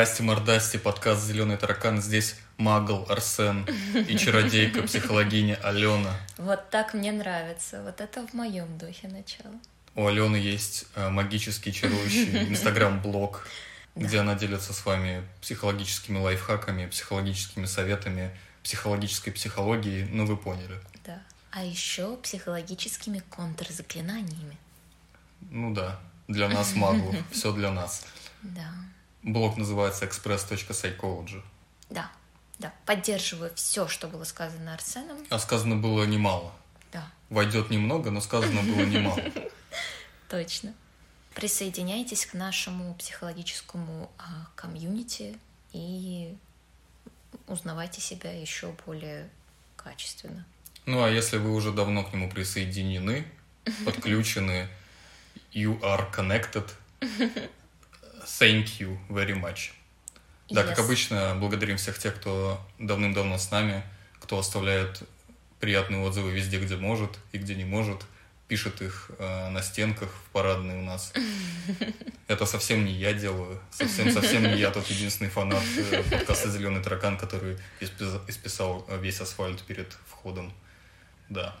Здрасте, мордасти, подкаст «Зеленый таракан». Здесь магл Арсен и чародейка, психологиня Алена. Вот так мне нравится. Вот это в моем духе начало. У Алены есть э, магический чарующий инстаграм-блог, где она делится с вами психологическими лайфхаками, психологическими советами, психологической психологией. Ну, вы поняли. Да. А еще психологическими контрзаклинаниями. Ну да, для нас маглов. Все для нас. Да. Блог называется express.psychology. Да. Да. Поддерживаю все, что было сказано Арсеном. А сказано было немало. Да. Войдет немного, но сказано было немало. Точно. Присоединяйтесь к нашему психологическому а, комьюнити и узнавайте себя еще более качественно. Ну, а если вы уже давно к нему присоединены, подключены, you are connected, thank you very much. Да, как Yes. обычно, благодарим всех тех, кто давным-давно с нами, кто оставляет приятные отзывы везде, где может и где не может, пишет их э, на стенках в парадной у нас. Это совсем не я делаю, совсем-совсем не я тот единственный фанат э, подкаста «Зеленый таракан», который испис- исписал весь асфальт перед входом. Да,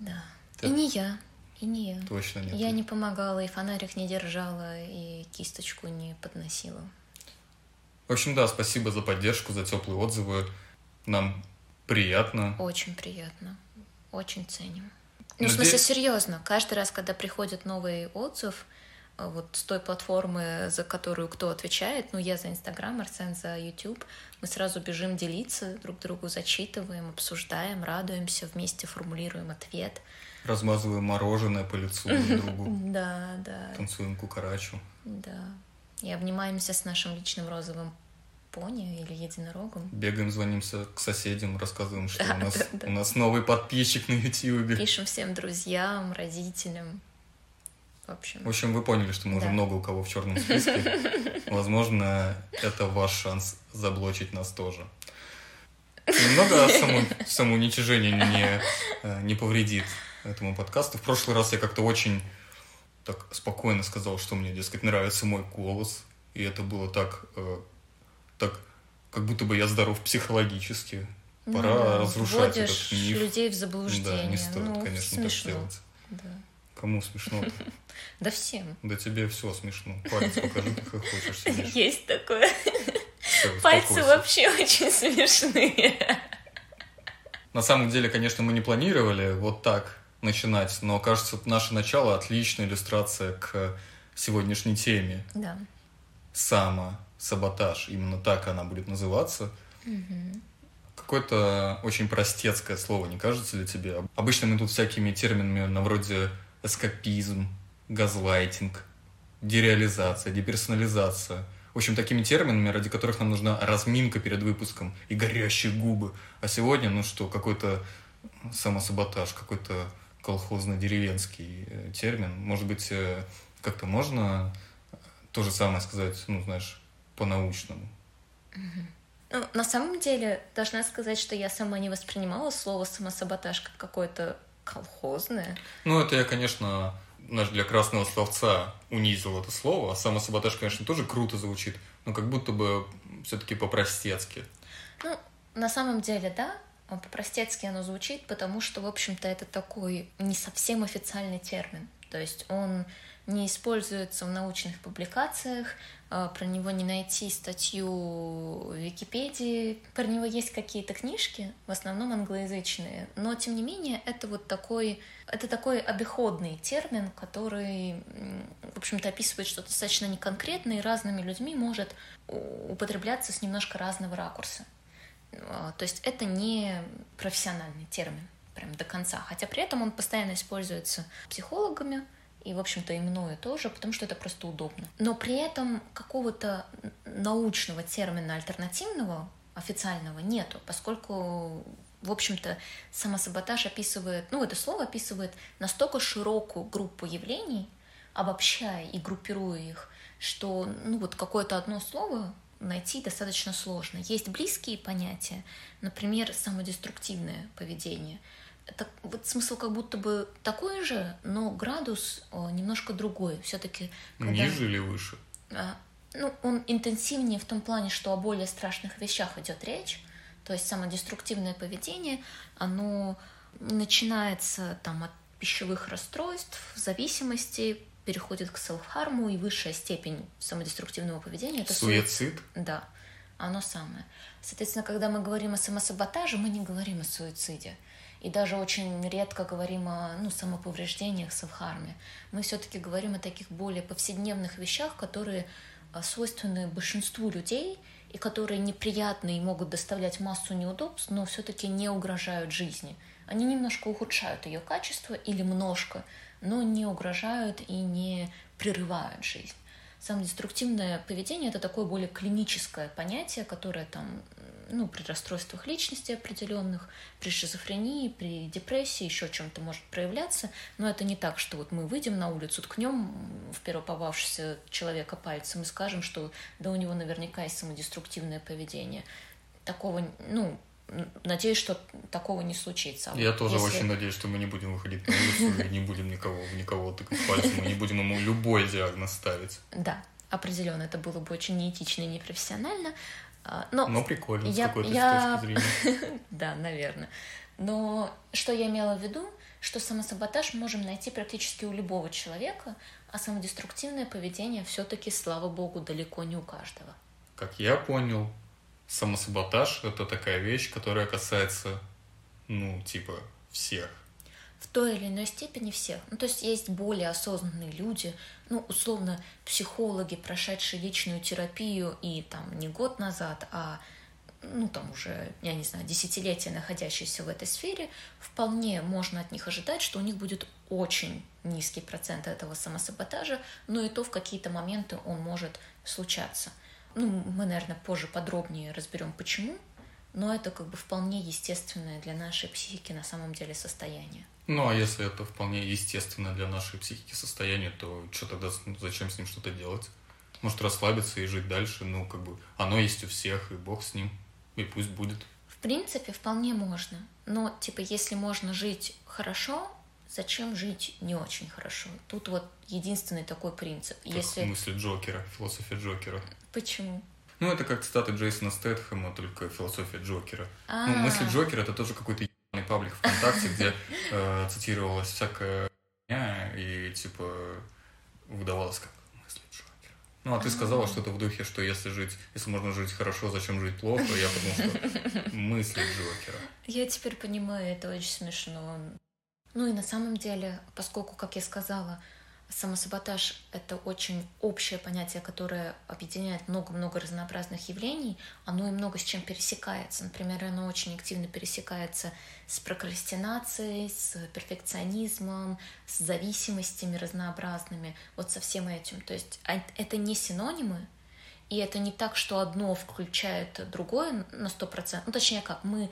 Да. И не я, и не я. точно нет. Я не помогала, и фонарик не держала, и кисточку не подносила. В общем, да, спасибо за поддержку, за теплые отзывы. Нам приятно. Очень приятно. Очень ценим. Ну, в Наде- смысле, серьезно. Каждый раз, когда приходит новый отзыв, э, вот с той платформы, за которую кто отвечает, ну, я за Инстаграм, Арсен за YouTube, мы сразу бежим делиться, друг другу зачитываем, обсуждаем, радуемся, вместе формулируем ответ. Размазываем мороженое по лицу друг другу. Да, да, Танцуем кукарачу. да. И обнимаемся с нашим личным розовым пони или единорогом. Бегаем, звонимся к соседям, рассказываем, что Да, у, нас, да, да. у нас новый подписчик на Ютьюбе. Пишем всем друзьям, родителям. В общем, В общем, вы поняли, что мы уже Да. много у кого в черном списке. Возможно, это ваш шанс заблочить нас тоже. Немного само, самоуничижение не, э, не повредит этому подкасту. В прошлый раз я как-то очень так спокойно сказал, что мне, дескать, нравится мой голос. И это было так, э, так как будто бы я здоров психологически. ну Пора да, разрушать этот миф. людей в заблуждение. Да, не стоит, ну, конечно, смешно. так делать. Да. Кому смешно? да всем. Да тебе все смешно. Палец покажи, как хочешь. Есть такое. Пальцы вообще очень смешные. На самом деле, конечно, мы не планировали вот так начинать, но кажется, наше начало отличная иллюстрация к сегодняшней теме. Да. Самосаботаж. Именно так она будет называться. Какое-то очень простецкое слово, не кажется ли тебе? Обычно мы тут всякими терминами на вроде эскапизм, газлайтинг, дереализация, деперсонализация. В общем, такими терминами, ради которых нам нужна разминка перед выпуском и горящие губы. А сегодня, ну что, какой-то самосаботаж, какой-то колхозно-деревенский э, термин. Может быть, э, как-то можно то же самое сказать, ну, знаешь, по-научному. Ну, на самом деле, должна сказать, что я сама не воспринимала слово самосаботаж как какое-то колхозное. Ну, это я, конечно, наш для красного словца унизил это слово, а самосаботаж, конечно, тоже круто звучит, но как будто бы все-таки по-простецки. Ну, на самом деле, да, по-простецки оно звучит, потому что, в общем-то, это такой не совсем официальный термин. То есть он не используется в научных публикациях, а, про него не найти статью в Википедии, про него есть какие-то книжки, в основном англоязычные, но тем не менее это вот такой, это такой обиходный термин, который, в общем-то, описывает что-то достаточно неконкретное и разными людьми может употребляться с немножко разного ракурса. А, То есть это не профессиональный термин прям до конца, хотя при этом он постоянно используется психологами и, в общем-то, и мною тоже, потому что это просто удобно. Но при этом какого-то научного термина альтернативного, официального, нету, поскольку, в общем-то, самосаботаж описывает, ну, это слово описывает настолько широкую группу явлений, обобщая и группируя их, что, ну, вот какое-то одно слово найти достаточно сложно. Есть близкие понятия, например, самодеструктивное поведение. Это вот смысл как будто бы такой же, но градус о, немножко другой. Все-таки Ниже или выше? а, ну, он интенсивнее в том плане, что о более страшных вещах идет речь. То есть самодеструктивное поведение, оно начинается там от пищевых расстройств, зависимости, переходит к селф-харму, и высшая степень самодеструктивного поведения — это суицид. Да, оно самое. Соответственно, когда мы говорим о самосаботаже, мы не говорим о суициде. И даже очень редко говорим о ну, самоповреждениях, селф-харме. Мы все-таки говорим о таких более повседневных вещах, которые а, свойственны большинству людей и которые неприятны и могут доставлять массу неудобств, но все-таки не угрожают жизни. Они немножко ухудшают ее качество или множко, но не угрожают и не прерывают жизнь. Самодеструктивное поведение — это такое более клиническое понятие, которое там, ну, при расстройствах личности определенных, при шизофрении, при депрессии, еще чем-то может проявляться, но это не так, что вот мы выйдем на улицу, ткнем в первопопавшегося человека пальцем и скажем, что да у него наверняка есть самодеструктивное поведение. Такого, ну, Надеюсь, что такого не случится. Я тоже Если... очень надеюсь, что мы не будем выходить на улицу и не будем никого, никого тыкать пальцем, мы не будем ему любой диагноз ставить. Да, определенно, это было бы очень неэтично и непрофессионально. А, но, но прикольно, я, с какой-то я... точки зрения. да, наверное. Но что я имела в виду, что самосаботаж можем найти практически у любого человека, а самодеструктивное поведение все-таки, слава богу, далеко не у каждого. Как я понял, самосаботаж — это такая вещь, которая касается, ну, типа, всех. В той или иной степени всех. Ну, то есть есть более осознанные люди, ну, условно, психологи, прошедшие личную терапию и там не год назад, а ну, там уже, я не знаю, десятилетия находящиеся в этой сфере, вполне можно от них ожидать, что у них будет очень низкий процент этого самосаботажа, но и то в какие-то моменты он может случаться. Ну, мы, наверное, позже подробнее разберем, почему, но это как бы вполне естественное для нашей психики на самом деле состояние. Ну, а если это вполне естественно для нашей психики состояние, то что тогда, ну, зачем с ним что-то делать? Может, расслабиться и жить дальше, ну, как бы, оно есть у всех, и бог с ним, и пусть будет. В принципе, вполне можно. Но, типа, если можно жить хорошо, зачем жить не очень хорошо? Тут вот единственный такой принцип. Как Если... мысли Джокера, философия Джокера. Почему? Ну, это как цитаты Джейсона Стэтхэма, только философия Джокера. А-а-а. Ну, мысли Джокера — это тоже какой-то ебаный паблик ВКонтакте, где э, цитировалась всякая и, типа, выдавалось как мысли Джокера. Ну, а ты сказала что-то в духе, что если жить, если можно жить хорошо, зачем жить плохо? Я подумал, что мысли Джокера. Я теперь понимаю, это очень смешно. Ну и на самом деле, поскольку, как я сказала, самосаботаж — это очень общее понятие, которое объединяет много-много разнообразных явлений, оно и много с чем пересекается. Например, оно очень активно пересекается с прокрастинацией, с перфекционизмом, с зависимостями разнообразными, вот со всем этим. То есть а, это не синонимы, и это не так, что одно включает другое на 100%. Ну, точнее как, мы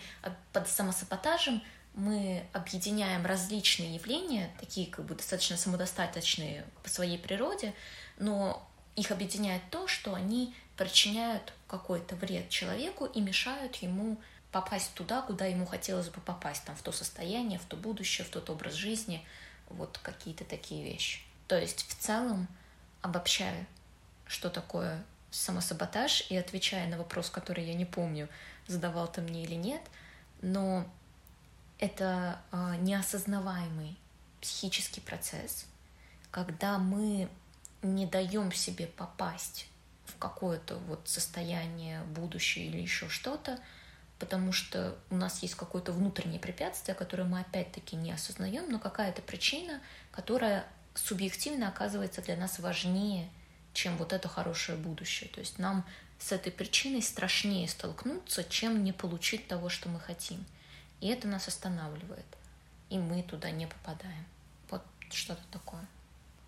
под самосаботажем мы объединяем различные явления, такие как бы достаточно самодостаточные по своей природе, но их объединяет то, что они причиняют какой-то вред человеку и мешают ему попасть туда, куда ему хотелось бы попасть, там, в то состояние, в то будущее, в тот образ жизни, вот какие-то такие вещи. То есть в целом, обобщая, что такое самосаботаж, и отвечая на вопрос, который я не помню, задавал ты мне или нет, но это э, неосознаваемый психический процесс, когда мы не даем себе попасть в какое-то вот состояние будущее или еще что-то, потому что у нас есть какое-то внутреннее препятствие, которое мы опять-таки не осознаем, но какая-то причина, которая субъективно оказывается для нас важнее, чем вот это хорошее будущее. То есть нам с этой причиной страшнее столкнуться, чем не получить того, что мы хотим. И это нас останавливает. И мы туда не попадаем. Вот что-то такое.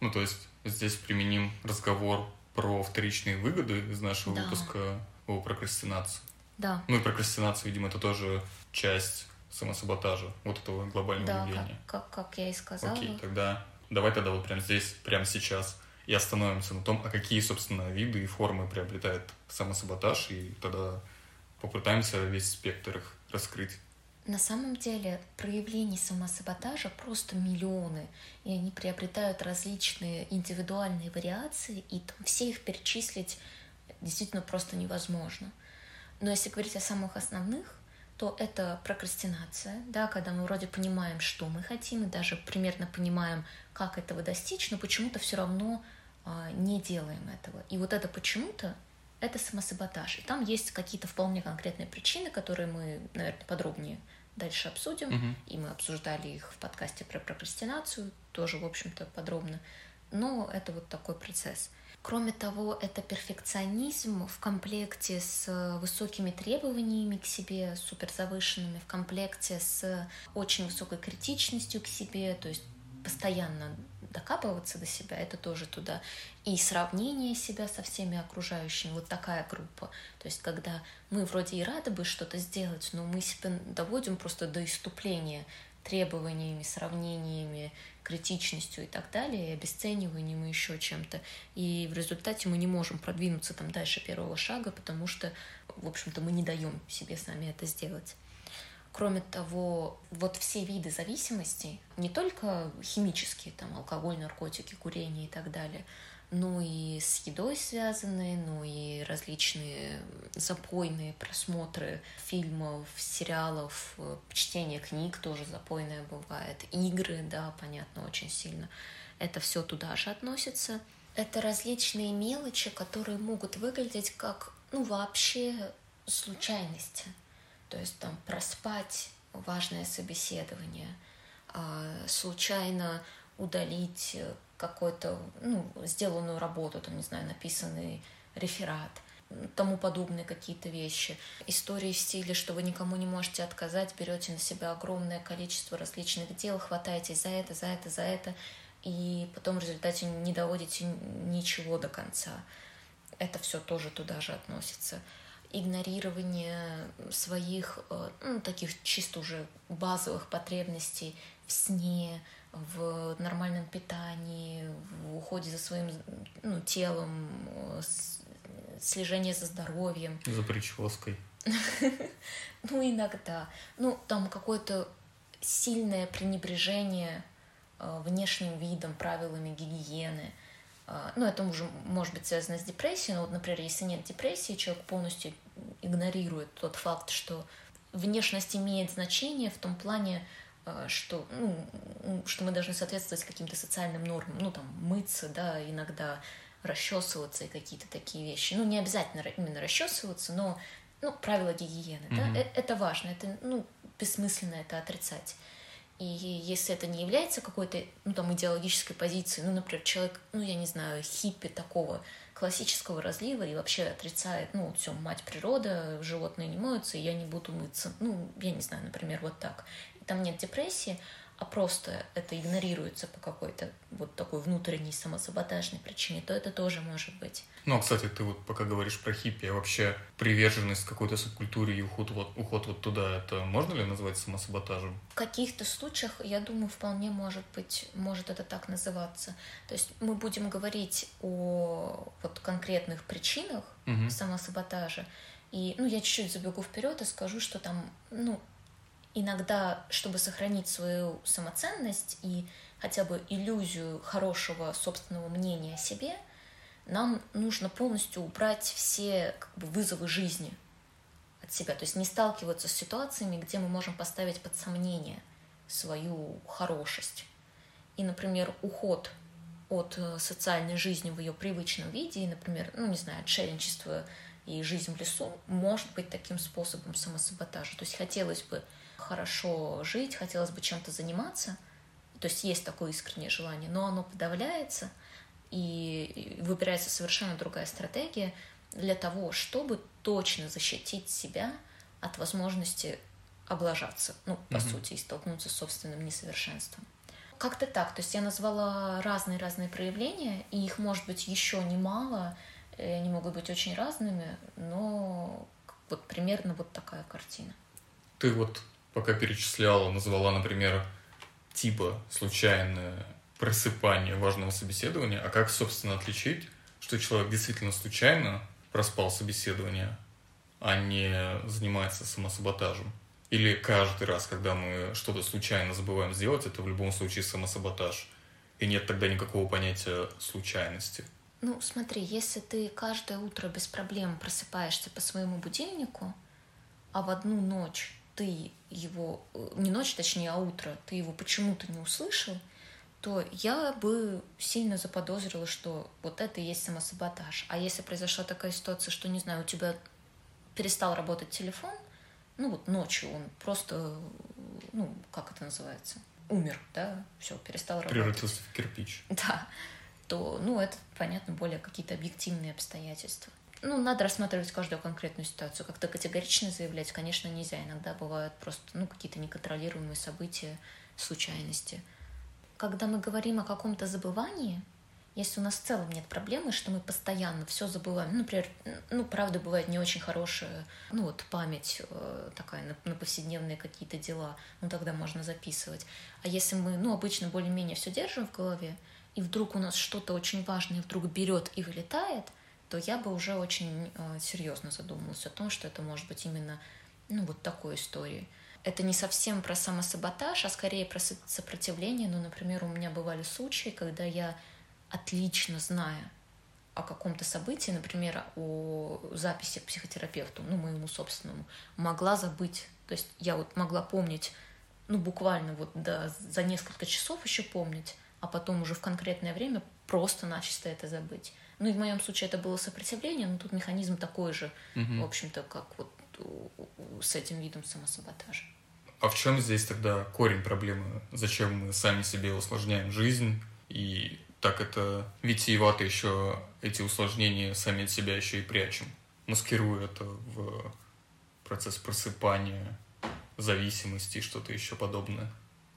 Ну, то есть здесь применим разговор про вторичные выгоды из нашего да. выпуска о прокрастинации. Да. Ну и прокрастинация, видимо, это тоже часть самосаботажа, вот этого глобального да, явления. Как, как, как я и сказала. Окей, тогда давай тогда вот прямо здесь, прямо сейчас и остановимся на том, а какие, собственно, виды и формы приобретает самосаботаж, и тогда попытаемся весь спектр их раскрыть. На самом деле проявлений самосаботажа просто миллионы, и они приобретают различные индивидуальные вариации, и все их перечислить действительно просто невозможно. Но если говорить о самых основных, то это прокрастинация, да, когда мы вроде понимаем, что мы хотим, и даже примерно понимаем, как этого достичь, но почему-то все равно а, не делаем этого. И вот это почему-то это самосаботаж. И там есть какие-то вполне конкретные причины, которые мы, наверное, подробнее дальше обсудим. Мгм. И мы обсуждали их в подкасте про прокрастинацию, тоже, в общем-то, подробно. Но это вот такой процесс. Кроме того, это перфекционизм в комплекте с высокими требованиями к себе, суперзавышенными, в комплекте с очень высокой критичностью к себе, то есть постоянно докапываться до себя, это тоже туда. И сравнение себя со всеми окружающими, вот такая группа. То есть когда мы вроде и рады бы что-то сделать, но мы себя доводим просто до иступления требованиями, сравнениями, критичностью и так далее, и обесцениванием и еще чем-то. И в результате мы не можем продвинуться там дальше первого шага, потому что, в общем-то, мы не даем себе сами это сделать. Кроме того, вот все виды зависимостей, не только химические, там, алкоголь, наркотики, курение и так далее, но и с едой связанные, но и различные запойные просмотры фильмов, сериалов, чтение книг тоже запойное бывает, игры, да, понятно, очень сильно. Это все туда же относится. Это различные мелочи, которые могут выглядеть как, ну, вообще случайности. То есть там проспать важное собеседование, а, случайно удалить э, какой-то, ну, сделанную работу, там, не знаю, написанный реферат, тому подобные какие-то вещи. Истории в стиле, что вы никому не можете отказать, берете на себя огромное количество различных дел, хватаетесь за это, за это, за это, и потом в результате не доводите ничего до конца. Это все тоже туда же относится игнорирование своих э, ну, таких чисто уже базовых потребностей в сне, в нормальном питании, в уходе за своим ну, телом, э, слежение за здоровьем. За прической. Ну, иногда. Ну, там какое-то сильное пренебрежение э, внешним видом, правилами гигиены. Ну, это уже может быть связано с депрессией, но вот, например, если нет депрессии, человек полностью игнорирует тот факт, что внешность имеет значение в том плане, э, что, ну, что мы должны соответствовать каким-то социальным нормам, ну, там, мыться, да, иногда расчесываться и какие-то такие вещи. Ну, не обязательно именно расчесываться, но, ну, правила гигиены, mm-hmm. да, э, это важно, это, ну, бессмысленно это отрицать. И если это не является какой-то, ну, там, идеологической позицией, ну, например, человек, ну, я не знаю, хиппи такого, классического разлива и вообще отрицает, ну, все, мать природа, животные не моются, и я не буду мыться. Ну, я не знаю, например, вот так. И там нет депрессии, а просто это игнорируется по какой-то вот такой внутренней самосаботажной причине, то это тоже может быть. Ну, а, кстати, ты вот пока говоришь про хиппи, а вообще приверженность какой-то субкультуре и уход вот, уход вот туда, это можно ли назвать самосаботажем? В каких-то случаях, я думаю, вполне может быть, может это так называться. То есть мы будем говорить о вот конкретных причинах угу. самосаботажа, и, ну, я чуть-чуть забегу вперед и скажу, что там, ну, иногда, чтобы сохранить свою самоценность и хотя бы иллюзию хорошего собственного мнения о себе, нам нужно полностью убрать все как бы, вызовы жизни от себя. То есть не сталкиваться с ситуациями, где мы можем поставить под сомнение свою хорошесть. И, например, уход от э, социальной жизни в ее привычном виде, и, например, ну, не знаю, отшельничество и жизнь в лесу может быть таким способом самосаботажа. То есть хотелось бы хорошо жить, хотелось бы чем-то заниматься, то есть есть такое искреннее желание, но оно подавляется, и выбирается совершенно другая стратегия для того, чтобы точно защитить себя от возможности облажаться, ну, по mm-hmm. сути, и столкнуться с собственным несовершенством. Как-то так. То есть я назвала разные-разные проявления, и их может быть еще немало, они могут быть очень разными, но вот примерно вот такая картина. Ты вот пока перечисляла, назвала, например, типа случайное просыпание важного собеседования, а как, собственно, отличить, что человек действительно случайно проспал собеседование, а не занимается самосаботажем? Или каждый раз, когда мы что-то случайно забываем сделать, это в любом случае самосаботаж, и нет тогда никакого понятия случайности? Ну, смотри, если ты каждое утро без проблем просыпаешься по своему будильнику, а в одну ночь ты его, э, не ночь, точнее, а утро, ты его почему-то не услышал, то я бы сильно заподозрила, что вот это и есть самосаботаж. А если произошла такая ситуация, что, не знаю, у тебя перестал работать телефон, ну вот ночью он просто, ну, как это называется, умер, да, все, перестал работать. Превратился в кирпич. Да, то, ну, это, понятно, более какие-то объективные обстоятельства. Ну, надо рассматривать каждую конкретную ситуацию. Как-то категорично заявлять, конечно, нельзя. Иногда бывают просто, ну, какие-то неконтролируемые события, случайности. Когда мы говорим о каком-то забывании, если у нас в целом нет проблемы, что мы постоянно все забываем, ну, например, ну, правда, бывает не очень хорошая, ну, вот память э, такая на, на повседневные какие-то дела, ну, тогда можно записывать. А если мы, ну, обычно более-менее все держим в голове, и вдруг у нас что-то очень важное вдруг берет и вылетает, то я бы уже очень э, серьезно задумалась о том, что это может быть именно, ну, вот такой историей это не совсем про самосаботаж, а скорее про сопротивление. Ну, например, у меня бывали случаи, когда я отлично зная о каком-то событии, например, о записи к психотерапевту, ну, моему собственному, могла забыть. То есть я вот могла помнить, ну, буквально вот да, за несколько часов еще помнить, а потом уже в конкретное время просто начисто это забыть. Ну, и в моем случае это было сопротивление, но тут механизм такой же, угу. в общем-то, как вот с этим видом самосаботажа. А в чем здесь тогда корень проблемы? Зачем мы сами себе усложняем жизнь и так это витиевато еще эти усложнения сами от себя еще и прячем, маскируя это в процесс просыпания, зависимости и что-то еще подобное.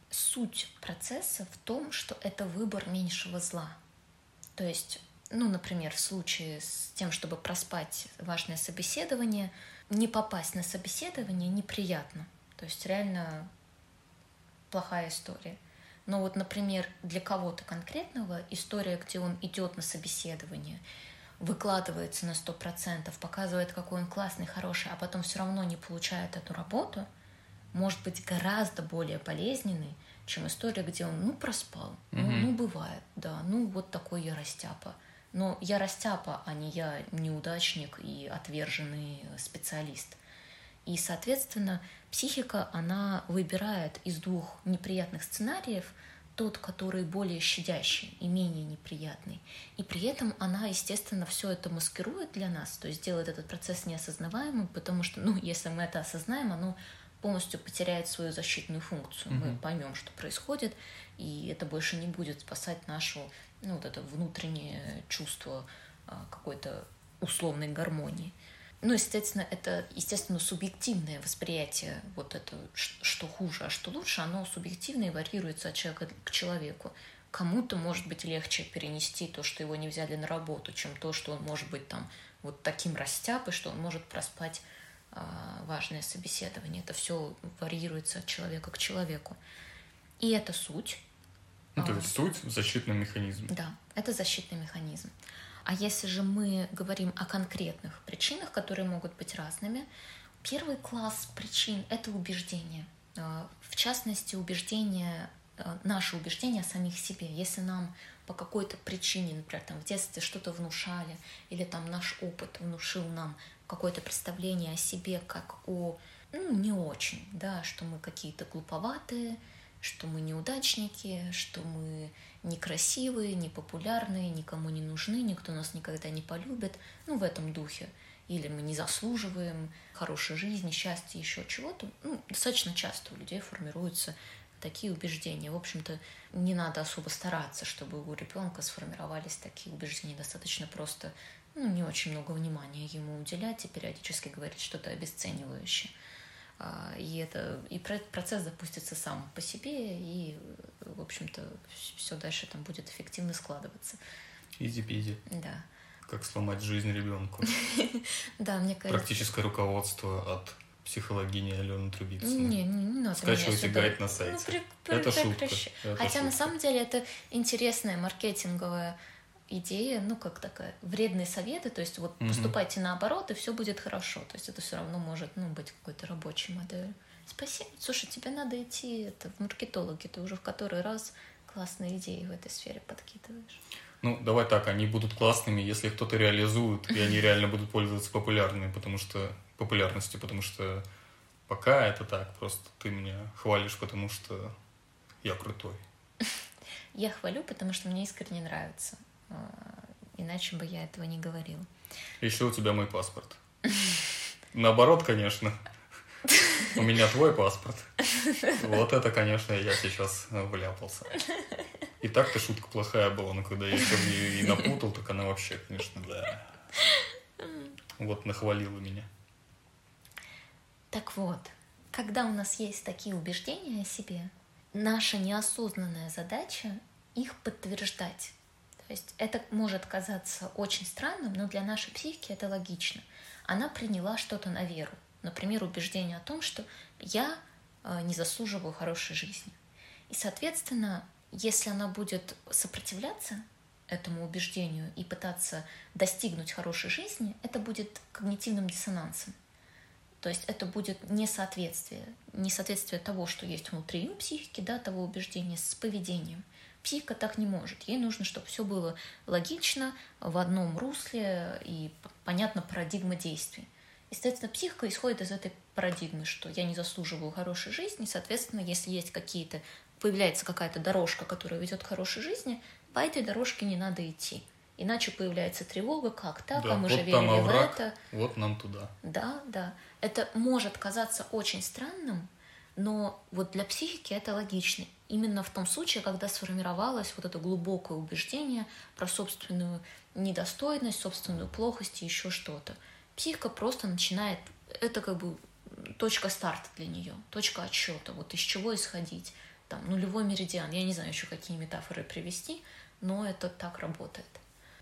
Суть процесса в том, что это выбор меньшего зла. То есть, ну, например, в случае с тем, чтобы проспать важное собеседование, не попасть на собеседование неприятно. То есть реально плохая история. Но вот, например, для кого-то конкретного история, где он идет на собеседование, выкладывается на 100%, показывает, какой он классный, хороший, а потом все равно не получает эту работу, может быть гораздо более болезненной, чем история, где он, ну, проспал. Mm-hmm. Ну, ну, бывает, да, ну, вот такой я растяпа. Но я растяпа, а не я неудачник и отверженный специалист. И, соответственно, психика, она выбирает из двух неприятных сценариев тот, который более щадящий и менее неприятный. И при этом она, естественно, все это маскирует для нас, то есть делает этот процесс неосознаваемым, потому что, ну, если мы это осознаем, оно полностью потеряет свою защитную функцию. Mm-hmm. Мы поймем, что происходит, и это больше не будет спасать нашу, ну, вот это внутреннее чувство а, какой-то условной гармонии. Ну, естественно, это, естественно, субъективное восприятие, вот это, что хуже, а что лучше, оно субъективное и варьируется от человека к человеку. Кому-то может быть легче перенести то, что его не взяли на работу, чем то, что он может быть там вот таким растяпой, что он может проспать а, важное собеседование. Это все варьируется от человека к человеку. И это суть. Ну, то есть суть — защитный механизм. Да, это защитный механизм. А если же мы говорим о конкретных причинах, которые могут быть разными, первый класс причин — это убеждения. А, в частности, убеждения, а, наши убеждения о самих себе. Если нам по какой-то причине, например, там в детстве что-то внушали, или там наш опыт внушил нам какое-то представление о себе как о ну, не очень, да, что мы какие-то глуповатые, что мы неудачники, что мы некрасивые, непопулярные, никому не нужны, никто нас никогда не полюбит, ну, в этом духе. Или мы не заслуживаем хорошей жизни, счастья, еще чего-то. Ну, достаточно часто у людей формируются такие убеждения. В общем-то, не надо особо стараться, чтобы у ребенка сформировались такие убеждения. Достаточно просто ну, не очень много внимания ему уделять и периодически говорить что-то обесценивающее. А, и это и процесс запустится сам по себе, и, в общем-то, все дальше там будет эффективно складываться. Изи-пизи. Да. Как сломать жизнь ребенку. Да, мне кажется. Практическое руководство от психологини Алены Трубицыной. Не, не, не надо. Скачивайте гайд на сайте. Ну, это шутка. Хотя на самом деле это интересная маркетинговая идея, ну, как такая, вредные советы, то есть вот mm-hmm. поступайте наоборот, и все будет хорошо. То есть это все равно может, ну, быть какой-то рабочей моделью. Спасибо. Слушай, тебе надо идти это, в маркетологи, ты уже в который раз классные идеи в этой сфере подкидываешь. Ну, давай так, они будут классными, если кто-то реализует, и они реально будут пользоваться популярными, потому что популярностью, потому что пока это так, просто ты меня хвалишь, потому что я крутой. Я хвалю, потому что мне искренне нравится. А, иначе бы я этого не говорила. Еще у тебя мой паспорт. Наоборот, конечно. У меня твой паспорт. Вот это, конечно, я сейчас вляпался. И так-то шутка плохая была, но когда я еще и напутал, так она вообще, конечно, да. Вот нахвалила меня. Так вот, когда у нас есть такие убеждения о себе, наша неосознанная задача их подтверждать. То есть это может казаться очень странным, но для нашей психики это логично. Она приняла что-то на веру. Например, убеждение о том, что я э, не заслуживаю хорошей жизни. И, соответственно, если она будет сопротивляться этому убеждению и пытаться достигнуть хорошей жизни, это будет когнитивным диссонансом. То есть это будет несоответствие, несоответствие того, что есть внутри психики, да, того убеждения с поведением. Психика так не может. Ей нужно, чтобы все было логично, в одном русле и понятна парадигма действий. Естественно, психика исходит из этой парадигмы, что я не заслуживаю хорошей жизни, соответственно, если есть какие-то появляется какая-то дорожка, которая ведет к хорошей жизни, по этой дорожке не надо идти. Иначе появляется тревога, как так, да, а мы вот же верили овраг, в это. Вот нам туда. Да, да. Это может казаться очень странным, но вот для психики это логично. Именно в том случае, когда сформировалось вот это глубокое убеждение про собственную недостойность, собственную плохость и еще что-то. Психика просто начинает, это как бы точка старта для нее, точка отсчета, вот из чего исходить там, нулевой меридиан. Я не знаю еще, какие метафоры привести, но это так работает.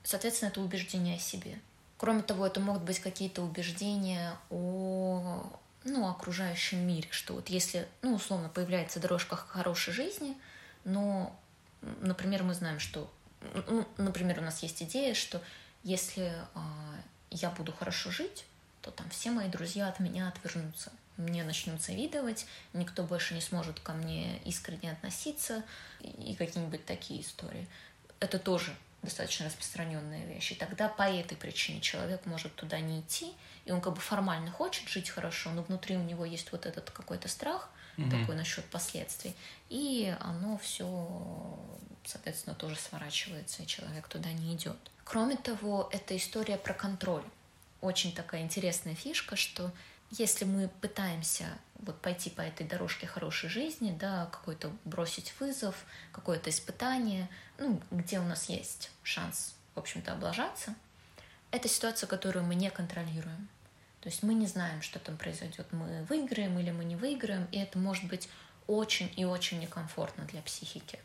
Соответственно, это убеждение о себе. Кроме того, это могут быть какие-то убеждения о ну, окружающем мире, что вот если, ну, условно, появляется дорожка хорошей жизни, но, например, мы знаем, что, ну, например, у нас есть идея, что если э, я буду хорошо жить, то там все мои друзья от меня отвернутся мне начнут завидовать, никто больше не сможет ко мне искренне относиться и какие-нибудь такие истории. Это тоже достаточно распространенная вещь. И тогда по этой причине человек может туда не идти, и он как бы формально хочет жить хорошо, но внутри у него есть вот этот какой-то страх угу. такой насчет последствий, и оно все, соответственно, тоже сворачивается, и человек туда не идет. Кроме того, это история про контроль. Очень такая интересная фишка, что если мы пытаемся вот пойти по этой дорожке хорошей жизни, да, какой-то бросить вызов, какое-то испытание, ну, где у нас есть шанс, в общем-то, облажаться, это ситуация, которую мы не контролируем. То есть мы не знаем, что там произойдет. Мы выиграем или мы не выиграем, и это может быть очень и очень некомфортно для психики.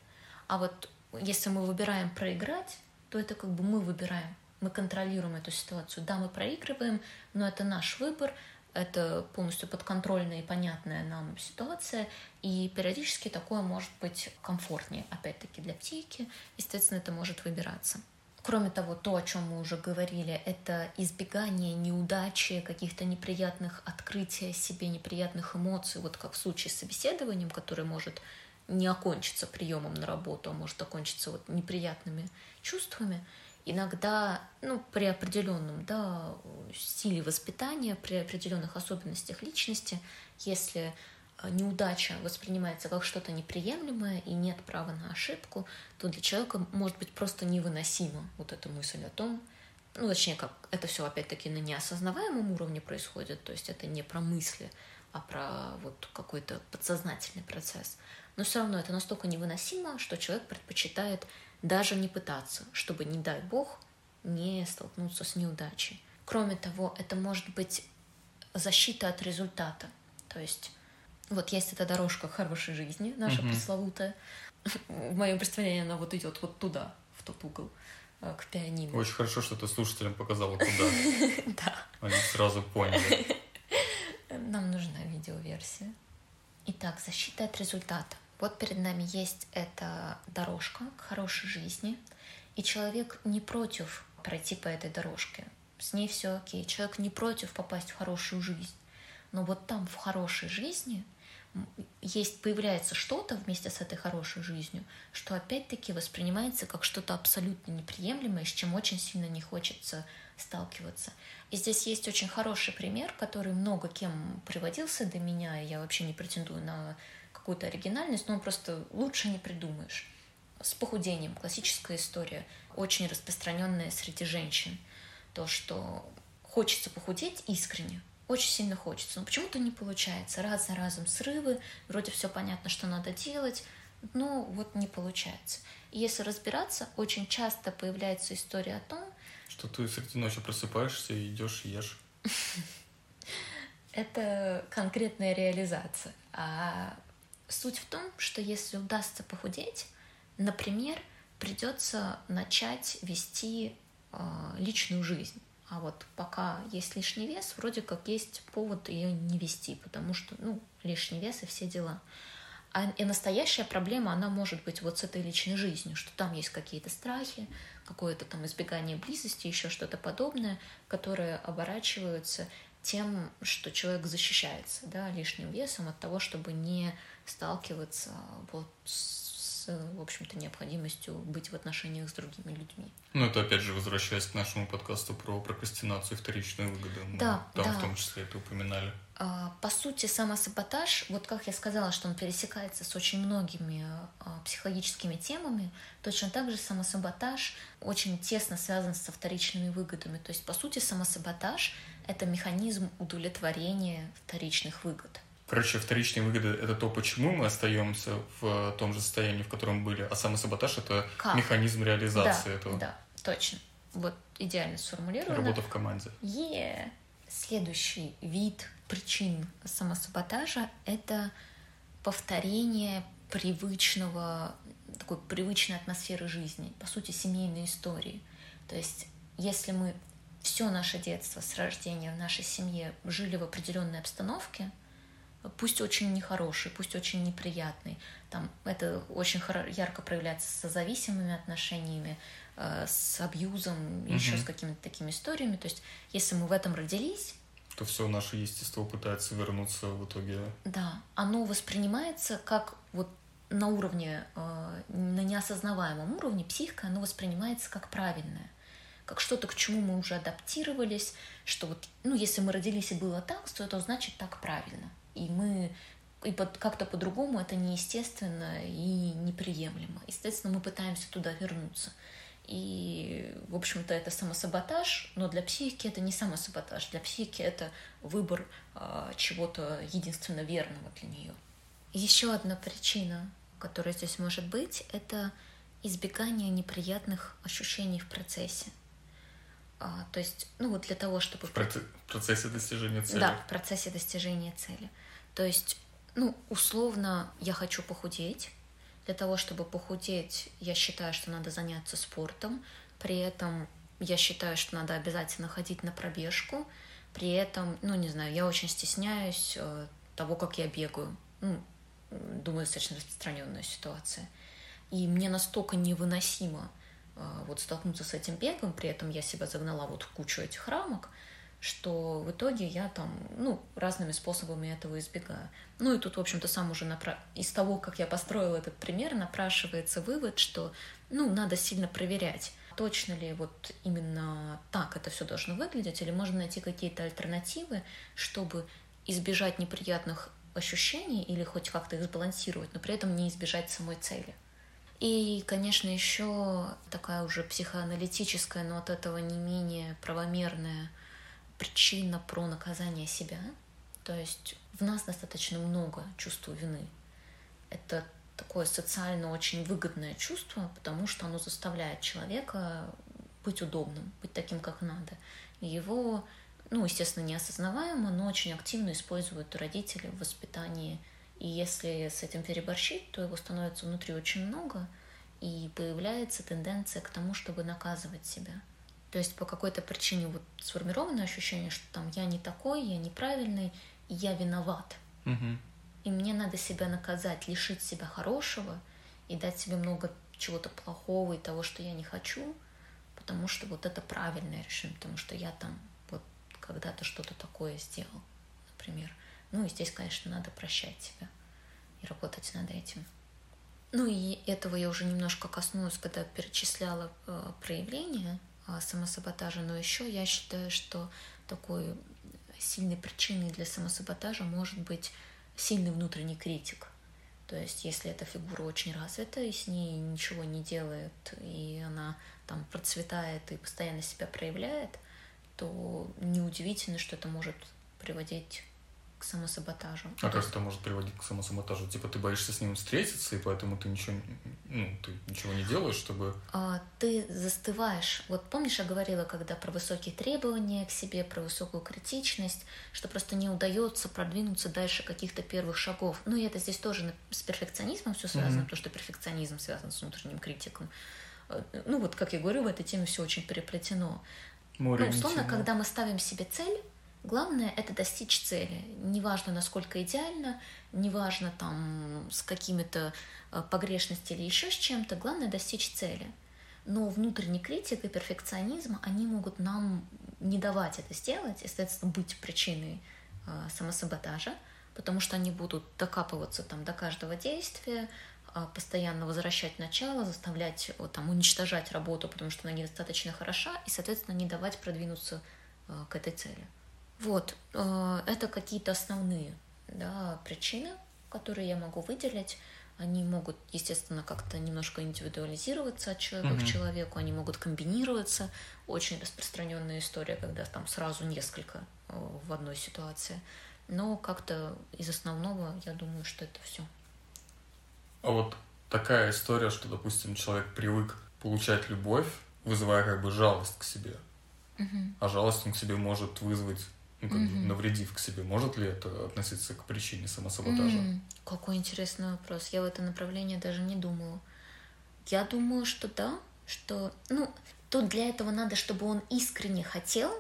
А вот если мы выбираем проиграть, то это как бы мы выбираем, мы контролируем эту ситуацию. Да, мы проигрываем, но это наш выбор, это полностью подконтрольная и понятная нам ситуация, и периодически такое может быть комфортнее, опять-таки, для психики, естественно, это может выбираться. Кроме того, то, о чем мы уже говорили, это избегание неудачи, каких-то неприятных открытий себе, неприятных эмоций, вот как в случае с собеседованием, которое может не окончиться приемом на работу, а может окончиться вот неприятными чувствами. Иногда, ну, при определенном да, стиле воспитания, при определенных особенностях личности, если неудача воспринимается как что-то неприемлемое и нет права на ошибку, то для человека может быть просто невыносимо вот эта мысль о том, ну, точнее, как это все опять-таки на неосознаваемом уровне происходит, то есть это не про мысли, а про вот какой-то подсознательный процесс. Но все равно это настолько невыносимо, что человек предпочитает даже не пытаться, чтобы, не дай бог, не столкнуться с неудачей. Кроме того, это может быть защита от результата. То есть вот есть эта дорожка хорошей жизни, наша mm-hmm. пресловутая. В моем представлении она вот идет вот туда, в тот угол, э, к пианино. Очень хорошо, что ты слушателям показала, куда. Да. Они сразу поняли. Нам нужна видеоверсия. Итак, защита от результата. Вот перед нами есть эта дорожка к хорошей жизни, и человек не против пройти по этой дорожке. С ней все окей. Человек не против попасть в хорошую жизнь. Но вот там, в хорошей жизни, есть, появляется что-то вместе с этой хорошей жизнью, что опять-таки воспринимается как что-то абсолютно неприемлемое, с чем очень сильно не хочется сталкиваться. И здесь есть очень хороший пример, который много кем приводился до меня, и я вообще не претендую на какую-то оригинальность, но просто лучше не придумаешь. С похудением, классическая история, очень распространенная среди женщин. То, что хочется похудеть искренне, очень сильно хочется, но почему-то не получается. Раз за разом срывы, вроде все понятно, что надо делать, но вот не получается. И если разбираться, очень часто появляется история о том, что ты среди ночи просыпаешься и идешь и ешь. Это конкретная реализация. А суть в том, что если удастся похудеть, например, придется начать вести э, личную жизнь. А вот пока есть лишний вес, вроде как есть повод ее не вести, потому что, ну, лишний вес и все дела. А и настоящая проблема, она может быть вот с этой личной жизнью, что там есть какие-то страхи, какое-то там избегание близости, еще что-то подобное, которые оборачиваются тем, что человек защищается да, лишним весом от того, чтобы не сталкиваться вот с в общем-то, необходимостью быть в отношениях с другими людьми. Ну, это опять же возвращаясь к нашему подкасту про прокрастинацию и вторичные выгоды. Мы да, там да. в том числе это упоминали. А, по сути, самосаботаж, вот как я сказала, что он пересекается с очень многими а, психологическими темами, точно так же самосаботаж очень тесно связан со вторичными выгодами. То есть, по сути, самосаботаж — это механизм удовлетворения вторичных выгод. Короче, вторичные выгоды — это то, почему мы остаемся в том же состоянии, в котором были, а самосаботаж — это как? механизм реализации да, этого. Да, точно. Вот идеально сформулировано. Работа в команде. Yeah. Следующий вид причин самосаботажа — это повторение привычного, такой привычной атмосферы жизни, по сути, семейной истории. То есть, если мы все наше детство с рождения в нашей семье жили в определенной обстановке — пусть очень нехороший, пусть очень неприятный. Там это очень ярко проявляется со зависимыми отношениями, э, с абьюзом, угу. еще с какими-то такими историями. То есть, если мы в этом родились, то все наше естество пытается вернуться в итоге. Да, оно воспринимается как вот на уровне, э, на неосознаваемом уровне психика, оно воспринимается как правильное как что-то, к чему мы уже адаптировались, что вот, ну, если мы родились и было так, то это значит так правильно и мы и под, как-то по-другому это неестественно и неприемлемо. Естественно, мы пытаемся туда вернуться. И, в общем-то, это самосаботаж, но для психики это не самосаботаж. Для психики это выбор э, чего-то единственно верного для нее. Еще одна причина, которая здесь может быть, это избегание неприятных ощущений в процессе. А, то есть, ну вот для того, чтобы... В процессе достижения цели. Да, в процессе достижения цели. То есть, ну, условно, я хочу похудеть. Для того, чтобы похудеть, я считаю, что надо заняться спортом. При этом я считаю, что надо обязательно ходить на пробежку. При этом, ну, не знаю, я очень стесняюсь э, того, как я бегаю. Ну, думаю, достаточно распространенная ситуация. И мне настолько невыносимо э, вот столкнуться с этим бегом, при этом я себя загнала вот в кучу этих рамок, что в итоге я там, ну, разными способами этого избегаю. Ну и тут, в общем-то, сам уже напра... из того, как я построила этот пример, напрашивается вывод, что, ну, надо сильно проверять, точно ли вот именно так это все должно выглядеть, или можно найти какие-то альтернативы, чтобы избежать неприятных ощущений или хоть как-то их сбалансировать, но при этом не избежать самой цели. И, конечно, еще такая уже психоаналитическая, но от этого не менее правомерная причина про наказание себя. То есть в нас достаточно много чувства вины. Это такое социально очень выгодное чувство, потому что оно заставляет человека быть удобным, быть таким, как надо. Его, ну, естественно, неосознаваемо, но очень активно используют родители в воспитании. И если с этим переборщить, то его становится внутри очень много, и появляется тенденция к тому, чтобы наказывать себя. То есть по какой-то причине вот сформировано ощущение, что там я не такой, я неправильный, и я виноват. Угу. И мне надо себя наказать, лишить себя хорошего и дать себе много чего-то плохого и того, что я не хочу, потому что вот это правильное решение, потому что я там вот когда-то что-то такое сделал, например. Ну и здесь, конечно, надо прощать себя. и работать над этим. Ну и этого я уже немножко коснулась, когда перечисляла э, проявления самосаботажа, но еще я считаю, что такой сильной причиной для самосаботажа может быть сильный внутренний критик. То есть, если эта фигура очень развита, и с ней ничего не делает, и она там процветает и постоянно себя проявляет, то неудивительно, что это может приводить к самосаботажу. А как это может приводить к самосаботажу? Типа ты боишься с ним встретиться, и поэтому ты ничего, ну, ты ничего не делаешь, чтобы... А, ты застываешь. Вот помнишь, я говорила, когда про высокие требования к себе, про высокую критичность, что просто не удается продвинуться дальше каких-то первых шагов. Ну и это здесь тоже с перфекционизмом все связано, mm-hmm. потому что перфекционизм связан с внутренним критиком. Э, ну вот, как я говорю, в этой теме все очень переплетено. Море ну, условно, когда мы ставим себе цель, Главное — это достичь цели. Неважно, насколько идеально, неважно там с какими-то э, погрешностями или еще с чем-то, главное — достичь цели. Но внутренний критик и перфекционизм, они могут нам не давать это сделать, и, соответственно, быть причиной э, самосаботажа, потому что они будут докапываться там до каждого действия, э, постоянно возвращать начало, заставлять там, уничтожать работу, потому что она недостаточно хороша, и, соответственно, не давать продвинуться к этой цели. Вот, э, это какие-то основные да, причины, которые я могу выделить. Они могут, естественно, как-то немножко индивидуализироваться от человека mm-hmm. к человеку, они могут комбинироваться. Очень распространенная история, когда там сразу несколько э, в одной ситуации. Но как-то из основного я думаю, что это все. А вот такая история, что, допустим, человек привык получать любовь, вызывая как бы жалость к себе. Угу. А жалость он к себе может вызвать ну, как mm-hmm. навредив к себе. Может ли это относиться к причине самосаботажа? Mm-hmm. Какой интересный вопрос. Я в это направление даже не думала. Я думаю, что да, что, ну, тут для этого надо, чтобы он искренне хотел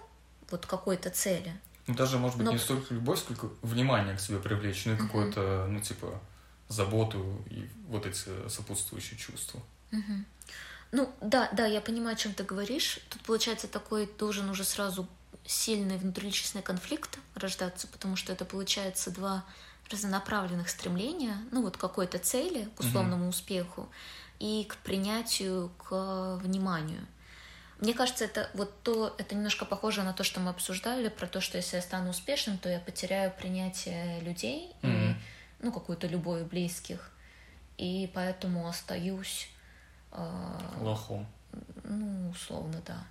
вот какой-то цели. Ну, даже, может быть, Но... не столько любовь, сколько внимание к себе привлечь, ну и mm-hmm. какое-то, ну, типа, заботу и вот эти сопутствующие чувства. Mm-hmm. Ну, да, да, я понимаю, о чем ты говоришь. Тут, получается, такой должен уже сразу сильный внутриличностный конфликт рождаться, потому что это получается два разнонаправленных стремления, ну вот какой-то цели к условному mm-hmm. успеху и к принятию, к вниманию. Мне кажется, это вот то, это немножко похоже на то, что мы обсуждали, про то, что если я стану успешным, то я потеряю принятие людей mm-hmm. и ну какую-то любовь близких, и поэтому остаюсь э, лохом. Ну условно, да.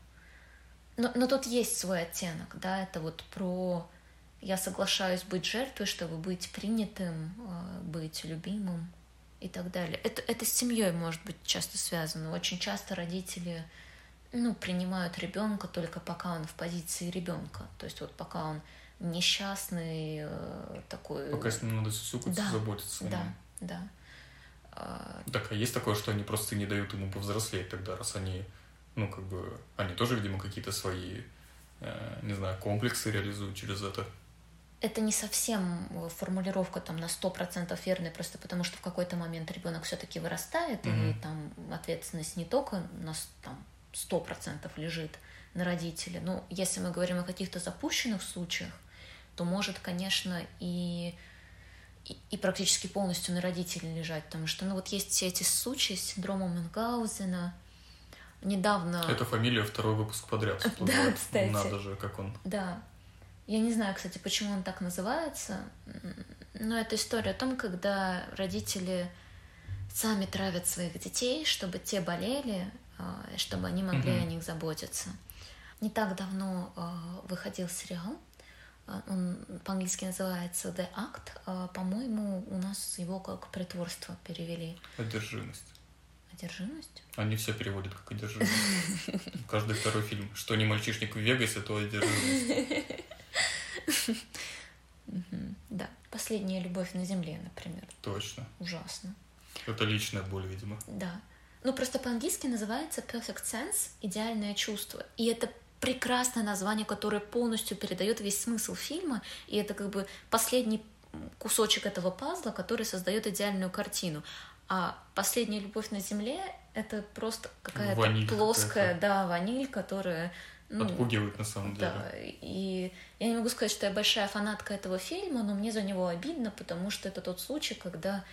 Но, но тут есть свой оттенок, да, это вот про я соглашаюсь быть жертвой, чтобы быть принятым, а, быть любимым и так далее. Это, это с семьей может быть часто связано. Очень часто родители ну, принимают ребенка только пока он в позиции ребенка. То есть вот пока он несчастный э, такой. Пока с ним надо сюсюкаться, да, заботиться. Да, да. Так, а есть такое, что они просто не дают ему повзрослеть тогда, раз они ну, как бы, они тоже, видимо, какие-то свои, э, не знаю, комплексы реализуют через это. Это не совсем формулировка там на сто процентов верная, просто потому что в какой-то момент ребенок все-таки вырастает, mm-hmm. и там ответственность не только на там, сто процентов лежит на родителе. Но если мы говорим о каких-то запущенных случаях, то может, конечно, и и, и практически полностью на родителей лежать, потому что, ну, вот есть все эти случаи с синдромом Мюнхгаузена, недавно... Это фамилия второй выпуск подряд. Да, кстати. Надо же, как он. Да. Я не знаю, кстати, почему он так называется, но это история о том, когда родители сами травят своих детей, чтобы те болели, а, чтобы они могли угу. о них заботиться. Не так давно а, выходил сериал, а, он по-английски называется The Act, по-моему, у нас его как притворство перевели. Одержимость. Одержимость? Они все переводят как одержимость. Каждый второй фильм. Что не мальчишник в Вегасе, то одержимость. Да. Последняя любовь на земле, например. Точно. Ужасно. Это личная боль, видимо. Да. Ну, просто по-английски называется perfect sense, идеальное чувство. И это прекрасное название, которое полностью передает весь смысл фильма, и это как бы последний кусочек этого пазла, который создает идеальную картину. А последняя любовь на земле это просто какая-то плоская, какая да, ваниль, которая Ну, Отпугивает на самом деле. да, и я не могу сказать, что я большая фанатка этого фильма, но мне за него обидно, потому что это тот случай, когда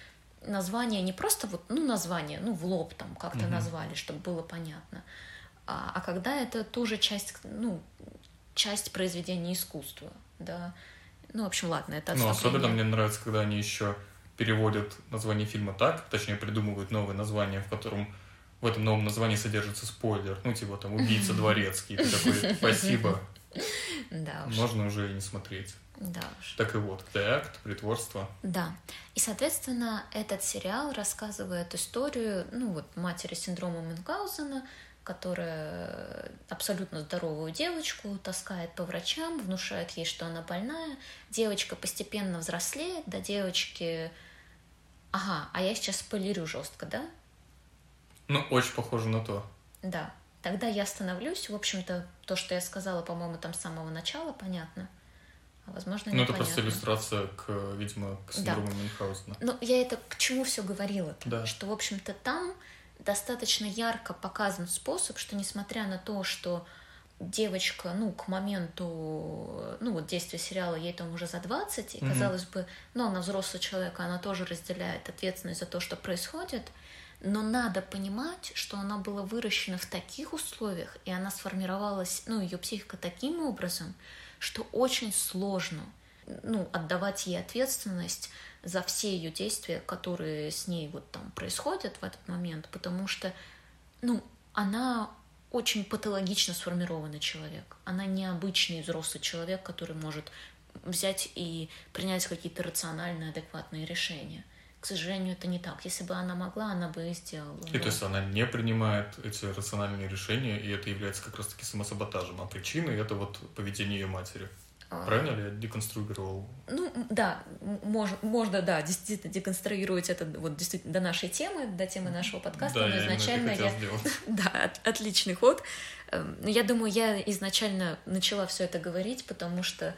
название не просто вот, ну, название, ну, в лоб там как-то Мгм. назвали, чтобы было понятно, а, а когда это тоже часть, ну, часть произведения искусства, да. Ну, в общем, ладно, это Ну, особенно мне нравится, когда они еще переводят название фильма так, точнее, придумывают новое название, в котором в этом новом названии содержится спойлер. Ну, типа там «Убийца дворецкий». Ты такой, спасибо, Да уж, можно уже и не смотреть. да уж. Так и вот, акт, притворство. Да. И, соответственно, этот сериал рассказывает историю, ну вот, матери с синдромом Мюнхгаузена, которая абсолютно здоровую девочку таскает по врачам, внушает ей, что она больная. Девочка постепенно взрослеет, до девочки... Ага, а я сейчас спойлерю жестко, да? Ну, очень похоже на то. Да. Тогда я остановлюсь. В общем-то, то, что я сказала, по-моему, там с самого начала, понятно. А возможно, Ну, это просто иллюстрация к, видимо, к синдрому Мюнхгаузена. Ну, я это к чему все говорила-то? Да. Что, в общем-то, там достаточно ярко показан способ, что несмотря на то, что девочка, ну, к моменту, ну, вот действия сериала, ей там уже за 20, и, казалось бы, ну, она взрослый человек, она тоже разделяет ответственность за то, что происходит, но надо понимать, что она была выращена в таких условиях, и она сформировалась, ну, ее психика таким образом, что очень сложно, ну, отдавать ей ответственность за все ее действия, которые с ней вот там происходят в этот момент, потому что, ну, она очень патологично сформированный человек. Она необычный взрослый человек, который может взять и принять какие-то рациональные, адекватные решения. К сожалению, это не так. Если бы она могла, она бы и сделала. И то есть она не принимает эти рациональные решения, и это является как раз-таки самосаботажем. А причиной это вот поведение ее матери. Правильно ли я деконструировал? Ну, да, мож- можно, да, действительно деконструировать это вот действительно до нашей темы, до темы нашего подкаста, да, но изначально я... Да, от- отличный ход. Эм, Я думаю, я изначально начала все это говорить, потому что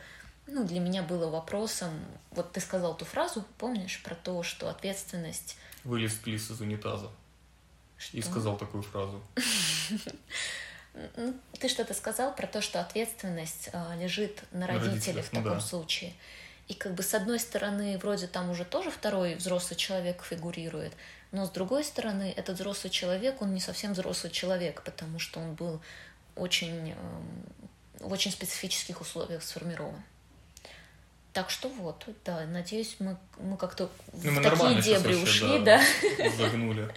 ну, для меня было вопросом, вот ты сказал ту фразу, помнишь, про то, что ответственность... Вылез плис из унитаза и Что? сказал такую фразу. Ну, ты что-то сказал про то, что ответственность э, лежит на На родителях, в ну таком да. случае. И как бы с одной стороны, вроде там уже тоже второй взрослый человек фигурирует, но с другой стороны, этот взрослый человек, он не совсем взрослый человек, потому что он был очень, эм, в очень специфических условиях сформирован. Так что вот, да, надеюсь, мы, мы как-то Ну, в мы такие дебри вообще, ушли, да. Загнули.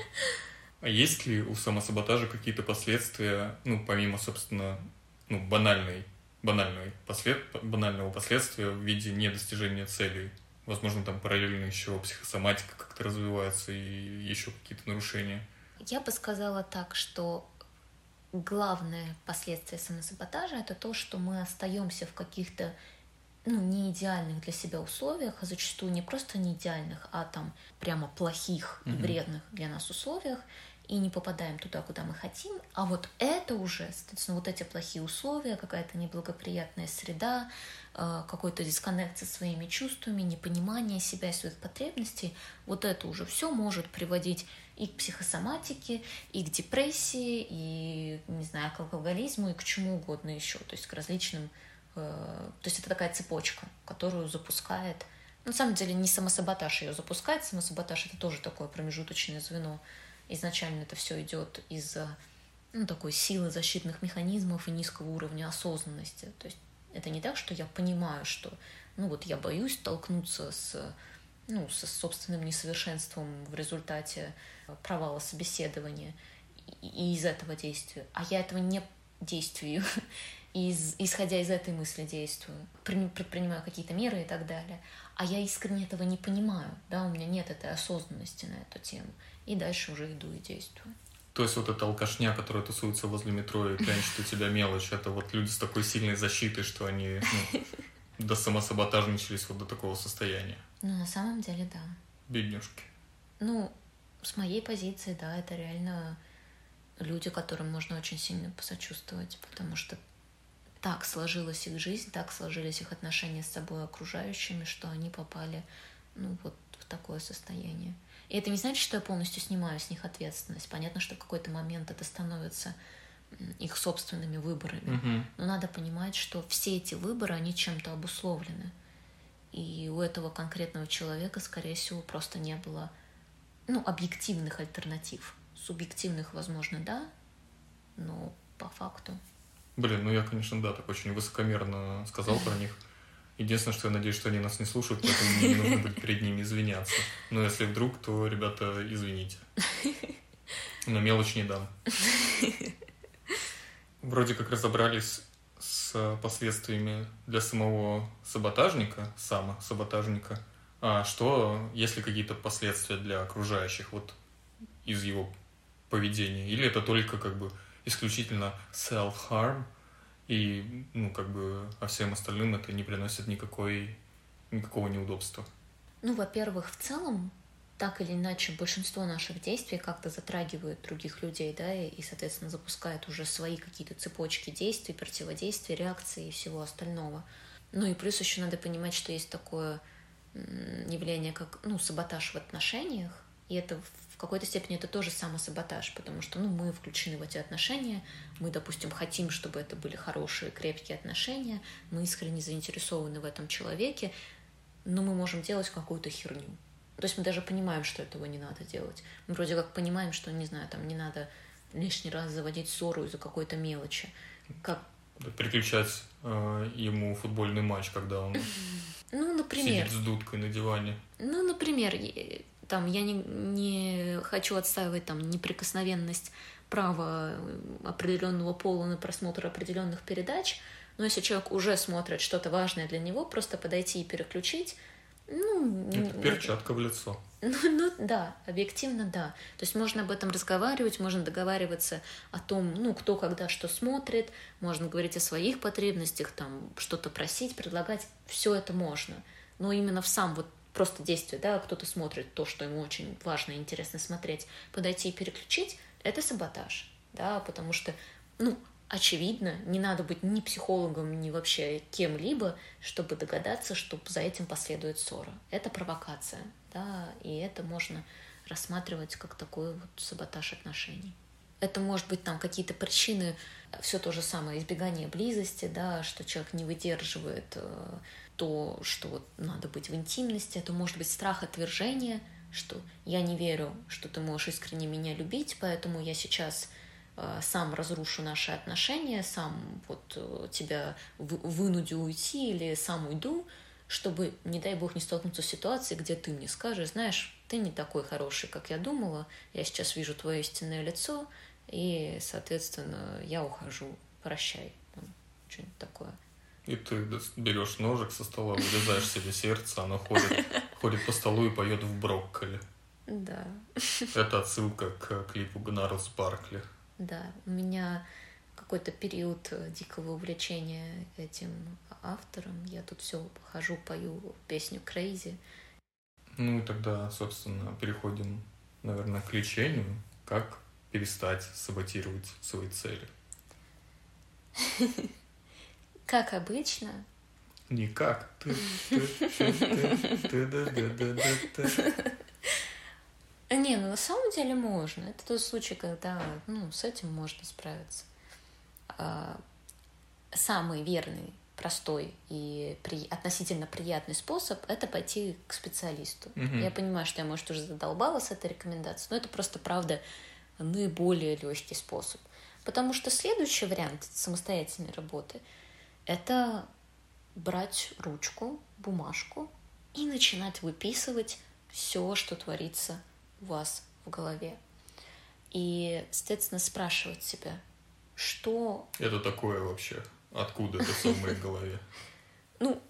А есть ли у самосаботажа какие-то последствия, ну, помимо, собственно, ну, банальной, банальной послед... банального последствия в виде недостижения целей? Возможно, там параллельно еще психосоматика как-то развивается и еще какие-то нарушения. Я бы сказала так, что главное последствие самосаботажа это то, что мы остаемся в каких-то ну, не идеальных для себя условиях, а зачастую не просто не идеальных, а там прямо плохих и вредных для нас условиях, и не попадаем туда, куда мы хотим. А вот это уже, соответственно, вот эти плохие условия, какая-то неблагоприятная среда, э, какой-то дисконнект со своими чувствами, непонимание себя и своих потребностей, вот это уже все может приводить и к психосоматике, и к депрессии, и, не знаю, к алкоголизму, и к чему угодно еще, то есть к различным... э, То есть это такая цепочка, которую запускает... На самом деле не самосаботаж ее запускает, самосаботаж это тоже такое промежуточное звено. Изначально это все идет из-за ну, такой силы защитных механизмов и низкого уровня осознанности. То есть это не так, что я понимаю, что ну вот я боюсь столкнуться с ну, со собственным несовершенством в результате провала собеседования и, из этого действия. А я этого не действую, из, исходя из этой мысли действую, При- предпринимаю какие-то меры и так далее. А я искренне этого не понимаю, да, у меня нет этой осознанности на эту тему. И дальше уже иду и действую. То есть вот эта алкашня, которая тусуется возле метро и клянчит у тебя мелочь, это вот люди с такой сильной защитой, что они ну, до самосаботажничались вот до такого состояния. Но на самом деле, да. Бедняжки. Ну, с моей позиции, да, это реально люди, которым можно очень сильно посочувствовать, потому что так сложилась их жизнь, так сложились их отношения с собой окружающими, что они попали, ну, вот в такое состояние. И это не значит, что я полностью снимаю с них ответственность. Понятно, что в какой-то момент это становится их собственными выборами. Мгм. Но надо понимать, что все эти выборы, они чем-то обусловлены. И у этого конкретного человека, скорее всего, просто не было ну, объективных альтернатив. Субъективных, возможно, да, но по факту. Блин, ну я, конечно, да, так очень высокомерно сказал про них. Единственное, что я надеюсь, что они нас не слушают, поэтому не нужно будет перед ними извиняться. Но если вдруг, то, ребята, извините. Но мелочь не дам. Вроде как разобрались с последствиями для самого саботажника, сама саботажника. А что, есть ли какие-то последствия для окружающих вот из его поведения? Или это только как бы исключительно self-harm, и, ну, как бы, а всем остальным это не приносит никакой, никакого неудобства? Ну, во-первых, в целом, так или иначе, большинство наших действий как-то затрагивают других людей, да, и, соответственно, запускает уже свои какие-то цепочки действий, противодействий, реакций и всего остального. Ну и плюс еще надо понимать, что есть такое явление, как, ну, саботаж в отношениях, и это какой-то степени это тоже самосаботаж, потому что, ну, мы включены в эти отношения, мы, допустим, хотим, чтобы это были хорошие, крепкие отношения, мы искренне заинтересованы в этом человеке, но мы можем делать какую-то херню. То есть мы даже понимаем, что этого не надо делать. Мы вроде как понимаем, что, не знаю, там не надо лишний раз заводить ссору из-за какой-то мелочи. Как, Переключать э, ему футбольный матч, когда он ну, например, сидит с дудкой на диване. Ну, например, там я не, не хочу отстаивать там неприкосновенность права определенного пола на просмотр определенных передач, но если человек уже смотрит что-то важное для него, просто подойти и переключить, ну, Это перчатка в лицо. ну, ну да, объективно да. То есть можно об этом разговаривать, можно договариваться о том, ну, кто когда что смотрит, можно говорить о своих потребностях, там, что-то просить, предлагать, все это можно. Но именно в сам вот просто действие, да, кто-то смотрит то, что ему очень важно и интересно смотреть, подойти и переключить, это саботаж, да, потому что, ну, очевидно, не надо быть ни психологом, ни вообще кем-либо, чтобы догадаться, что за этим последует ссора. Это провокация, да, и это можно рассматривать как такой вот саботаж отношений. Это может быть там какие-то причины, все то же самое, избегание близости, да, что человек не выдерживает э, то, что надо быть в интимности, это может быть страх отвержения, что я не верю, что ты можешь искренне меня любить, поэтому я сейчас э, сам разрушу наши отношения, сам вот э, тебя вы- вынудю уйти или сам уйду, чтобы, не дай бог, не столкнуться с ситуацией, где ты мне скажешь, знаешь, ты не такой хороший, как я думала, я сейчас вижу твое истинное лицо, и, соответственно, я ухожу, прощай, что-нибудь такое. И ты берешь ножик со стола, вырезаешь себе сердце, оно ходит, ходит по столу и поет в брокколи. Да, Это отсылка к клипу Гнарлс Баркли. да, у меня какой-то период э, дикого увлечения этим автором. Я тут все хожу, пою песню Crazy. Ну и тогда, собственно, переходим, наверное, к лечению. Как перестать саботировать свои цели? Как обычно, Никак. Не, ну на самом деле можно. Это тот случай, когда ну, с этим можно справиться. А, Самый верный, простой и при... относительно приятный способ – это пойти к специалисту. Мгм. Я понимаю, что я, может, уже задолбала с этой рекомендацией, но это просто, правда, наиболее легкий способ. Потому что следующий вариант самостоятельной работы – это брать ручку, бумажку и начинать выписывать все, что творится у вас в голове. И, соответственно, спрашивать себя, что Это такое вообще? Откуда это все в моей голове? Ну,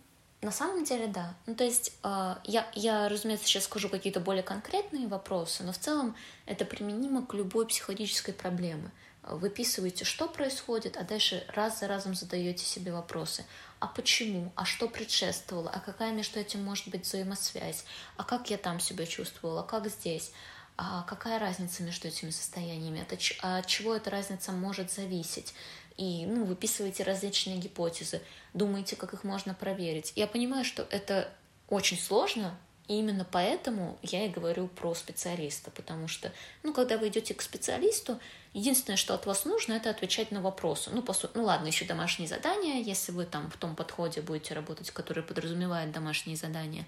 на самом деле, да. Ну, то есть, э, я, я, разумеется, сейчас скажу какие-то более конкретные вопросы, но в целом это применимо к любой психологической проблеме. Выписываете, что происходит, а дальше раз за разом задаете себе вопросы. А почему? А что предшествовало? А какая между этим может быть взаимосвязь? А как я там себя чувствовала? Как здесь? А какая разница между этими состояниями? От, от чего эта разница может зависеть? И ну, выписываете различные гипотезы, думаете, как их можно проверить. Я понимаю, что это очень сложно, И именно поэтому я и говорю про специалиста, потому что, ну, когда вы идете к специалисту, единственное, что от вас нужно, это отвечать на вопросы. Ну, по сути, ну ладно, еще домашние задания, если вы там в том подходе будете работать, который подразумевает домашние задания.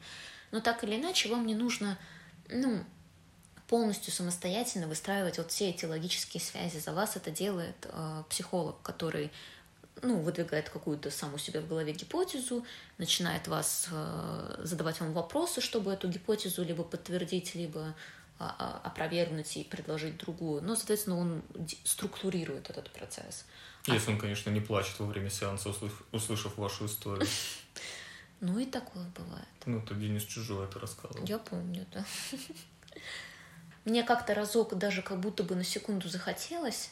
Но так или иначе, вам не нужно, ну, полностью самостоятельно выстраивать вот все эти логические связи. За вас это делает э, психолог, который ну, выдвигает какую-то сам у себя в голове гипотезу, начинает вас э, задавать вам вопросы, чтобы эту гипотезу либо подтвердить, либо а, а, опровергнуть и предложить другую. Но, соответственно, он структурирует этот процесс. Если он, конечно, не плачет во время сеанса, услышав, услышав вашу историю. Ну и такое бывает. Ну, то Денис Чужой это рассказывал. Я помню, да. Мне как-то разок даже как будто бы на секунду захотелось,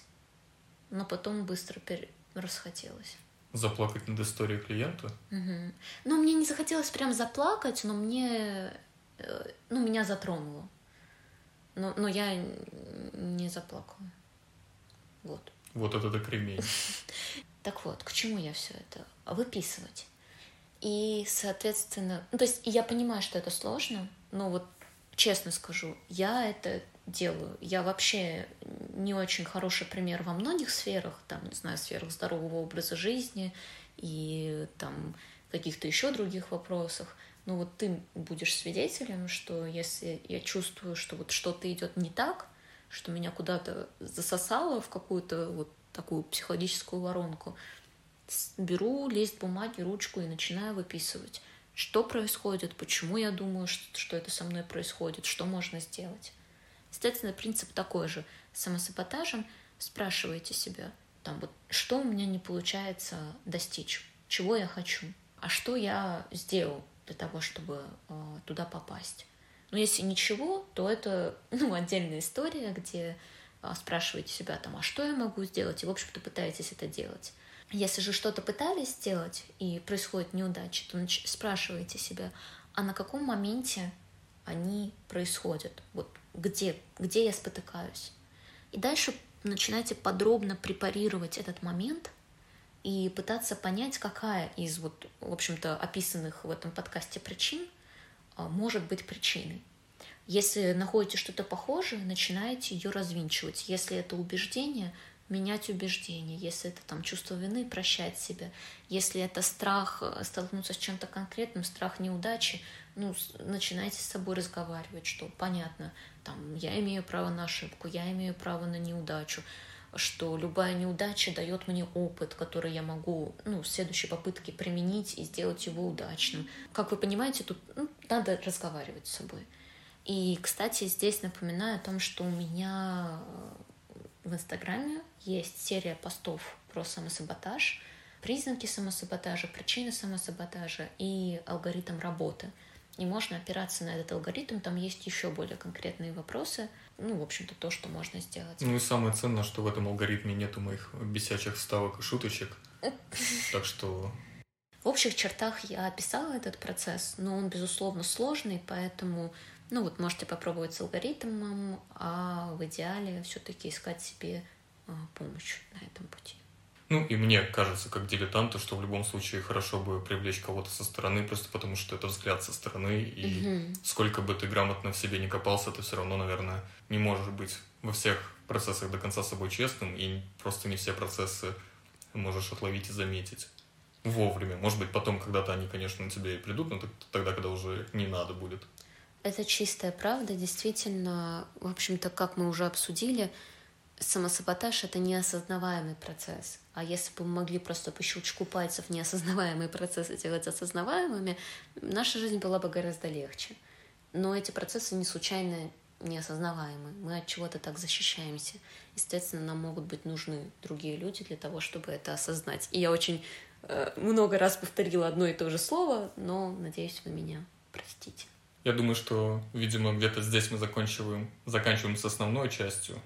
но потом быстро расхотелось. Заплакать над историей клиента? Угу. Ну, мне не захотелось прям заплакать, но мне... Э, ну, меня затронуло. Но, но я не заплакала. Вот. Вот это так кремень. Так вот, к чему я все это? Выписывать. И, соответственно, ну, то есть я понимаю, что это сложно, но вот честно скажу, я это делаю. Я вообще не очень хороший пример во многих сферах, там, не знаю, сферах здорового образа жизни и там каких-то еще других вопросах. Но вот ты будешь свидетелем, что если я чувствую, что вот что-то идет не так, что меня куда-то засосало в какую-то вот такую психологическую воронку, беру лист бумаги, ручку и начинаю выписывать, что происходит, почему я думаю, что, что это со мной происходит, что можно сделать. Естественно, принцип такой же. Самосаботажем спрашивайте себя, там вот, что у меня не получается достичь, чего я хочу, а что я сделал для того, чтобы э, туда попасть. Но если ничего, то это ну, отдельная история, где э, спрашиваете себя там, а что я могу сделать, и, в общем-то, пытаетесь это делать. Если же что-то пытались сделать и происходит неудача, то спрашивайте себя, а на каком моменте они происходят? Вот где, где я спотыкаюсь. И дальше начинайте подробно препарировать этот момент и пытаться понять, какая из вот, в общем-то, описанных в этом подкасте причин а, может быть причиной. Если находите что-то похожее, начинаете ее развинчивать. Если это убеждение, менять убеждение. Если это там чувство вины, прощать себя. Если это страх э, столкнуться с чем-то конкретным, страх неудачи, ну, начинайте с собой разговаривать, что понятно, там, я имею право на ошибку, я имею право на неудачу, что любая неудача дает мне опыт, который я могу ну, в следующей попытке применить и сделать его удачным. Как вы понимаете, тут ну, надо разговаривать с собой. И, кстати, здесь напоминаю о том, что у меня в Инстаграме есть серия постов про самосаботаж, признаки самосаботажа, причины самосаботажа и алгоритм работы – и можно опираться на этот алгоритм. Там есть еще более конкретные вопросы. Ну, в общем-то, то, что можно сделать. Ну и самое ценное, что в этом алгоритме нету моих бесячих вставок и шуточек. Так что... В общих чертах я описала этот процесс, но он, безусловно, сложный, поэтому, ну вот, можете попробовать с алгоритмом, а в идеале все-таки искать себе а, помощь на этом пути. Ну, и мне кажется, как дилетанту, что в любом случае хорошо бы привлечь кого-то со стороны, просто потому что это взгляд со стороны, и угу. сколько бы ты грамотно в себе не копался, ты все равно, наверное, не можешь быть во всех процессах до конца собой честным, и просто не все процессы можешь отловить и заметить вовремя. Может быть, потом когда-то они, конечно, на тебя и придут, но тогда, когда уже не надо будет. Это чистая правда, действительно, в общем-то, как мы уже обсудили, самосаботаж — это неосознаваемый процесс. А если бы мы могли просто по щелчку пальцев неосознаваемые процессы делать осознаваемыми, наша жизнь была бы гораздо легче. Но эти процессы не случайно неосознаваемы. Мы от чего-то так защищаемся. Естественно, нам могут быть нужны другие люди для того, чтобы это осознать. И я очень э, много раз повторила одно и то же слово, но надеюсь, вы меня простите. Я думаю, что, видимо, где-то здесь мы заканчиваем, заканчиваем с основной частью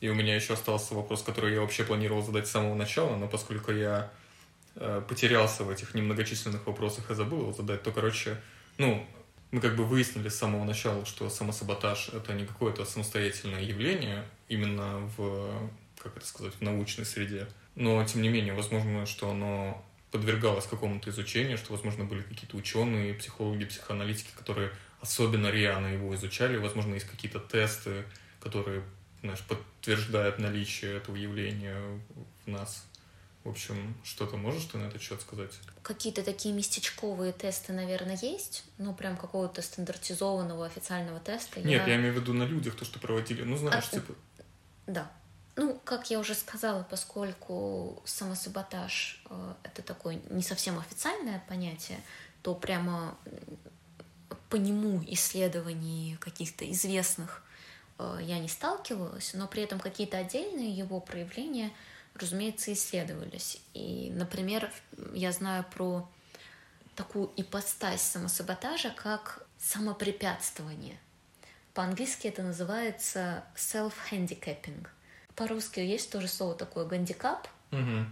и у меня еще остался вопрос, который я вообще планировал задать с самого начала, но поскольку я э, потерялся в этих немногочисленных вопросах и забыл его задать, то, короче, ну, мы как бы выяснили с самого начала, что самосаботаж — это не какое-то самостоятельное явление именно в, как это сказать, в научной среде. Но, тем не менее, возможно, что оно подвергалось какому-то изучению, что, возможно, были какие-то ученые, психологи, психоаналитики, которые особенно рьяно его изучали. Возможно, есть какие-то тесты, которые, знаешь, подтверждают наличие этого явления в нас. В общем, что-то можешь ты на этот счет сказать? Какие-то такие местечковые тесты, наверное, есть, ну, прям какого-то стандартизованного официального теста. Нет, я, я имею в виду на людях, то, что проводили. Ну, знаешь, а, типа... Да. Ну, как я уже сказала, поскольку самосаботаж э, это такое не совсем официальное понятие, то прямо по нему исследований каких-то известных я не сталкивалась, но при этом какие-то отдельные его проявления – разумеется, исследовались. И, например, я знаю про такую ипостась самосаботажа, как самопрепятствование. По-английски это называется self-handicapping. По-русски есть тоже слово такое гандикап. Угу.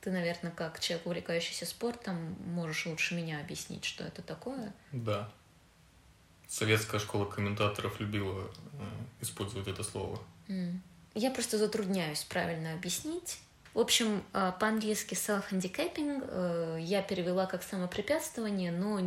Ты, наверное, как человек, увлекающийся спортом, можешь лучше меня объяснить, что это такое. Да. Советская школа комментаторов любила э, использовать это слово. Mm. Я просто затрудняюсь правильно объяснить. В общем, э, по-английски self-handicapping э, я перевела как самопрепятствование, но,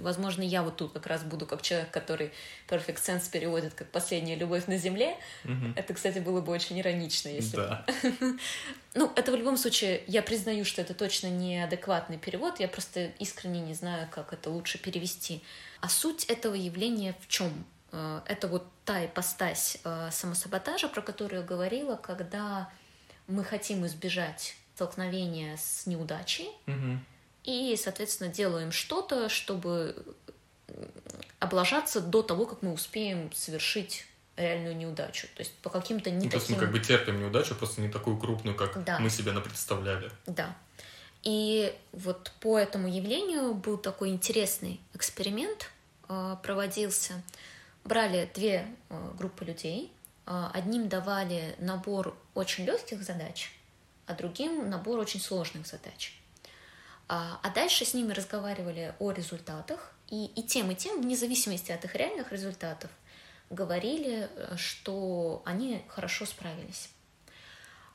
возможно, я вот тут как раз буду как человек, который Perfect Sense переводит как «последняя любовь на земле». Mm-hmm. Это, кстати, было бы очень иронично, если... Да. ну, это в любом случае, я признаю, что это точно неадекватный перевод, я просто искренне не знаю, как это лучше перевести. А суть этого явления в чем? Э, это вот та ипостась самосаботажа, про которую я говорила, когда мы хотим избежать столкновения с неудачей, угу. и, соответственно, делаем что-то, чтобы облажаться до того, как мы успеем совершить реальную неудачу. То есть по каким-то не ну, таким... То есть мы как бы терпим неудачу, просто не такую крупную, как да. мы себе представляли. Да. И вот по этому явлению был такой интересный эксперимент, э, проводился. Брали две э, группы людей, а, одним давали набор очень легких задач, а другим набор очень сложных задач. А, а дальше с ними разговаривали о результатах, и, и тем, и тем, вне зависимости от их реальных результатов, говорили, э, что они хорошо справились.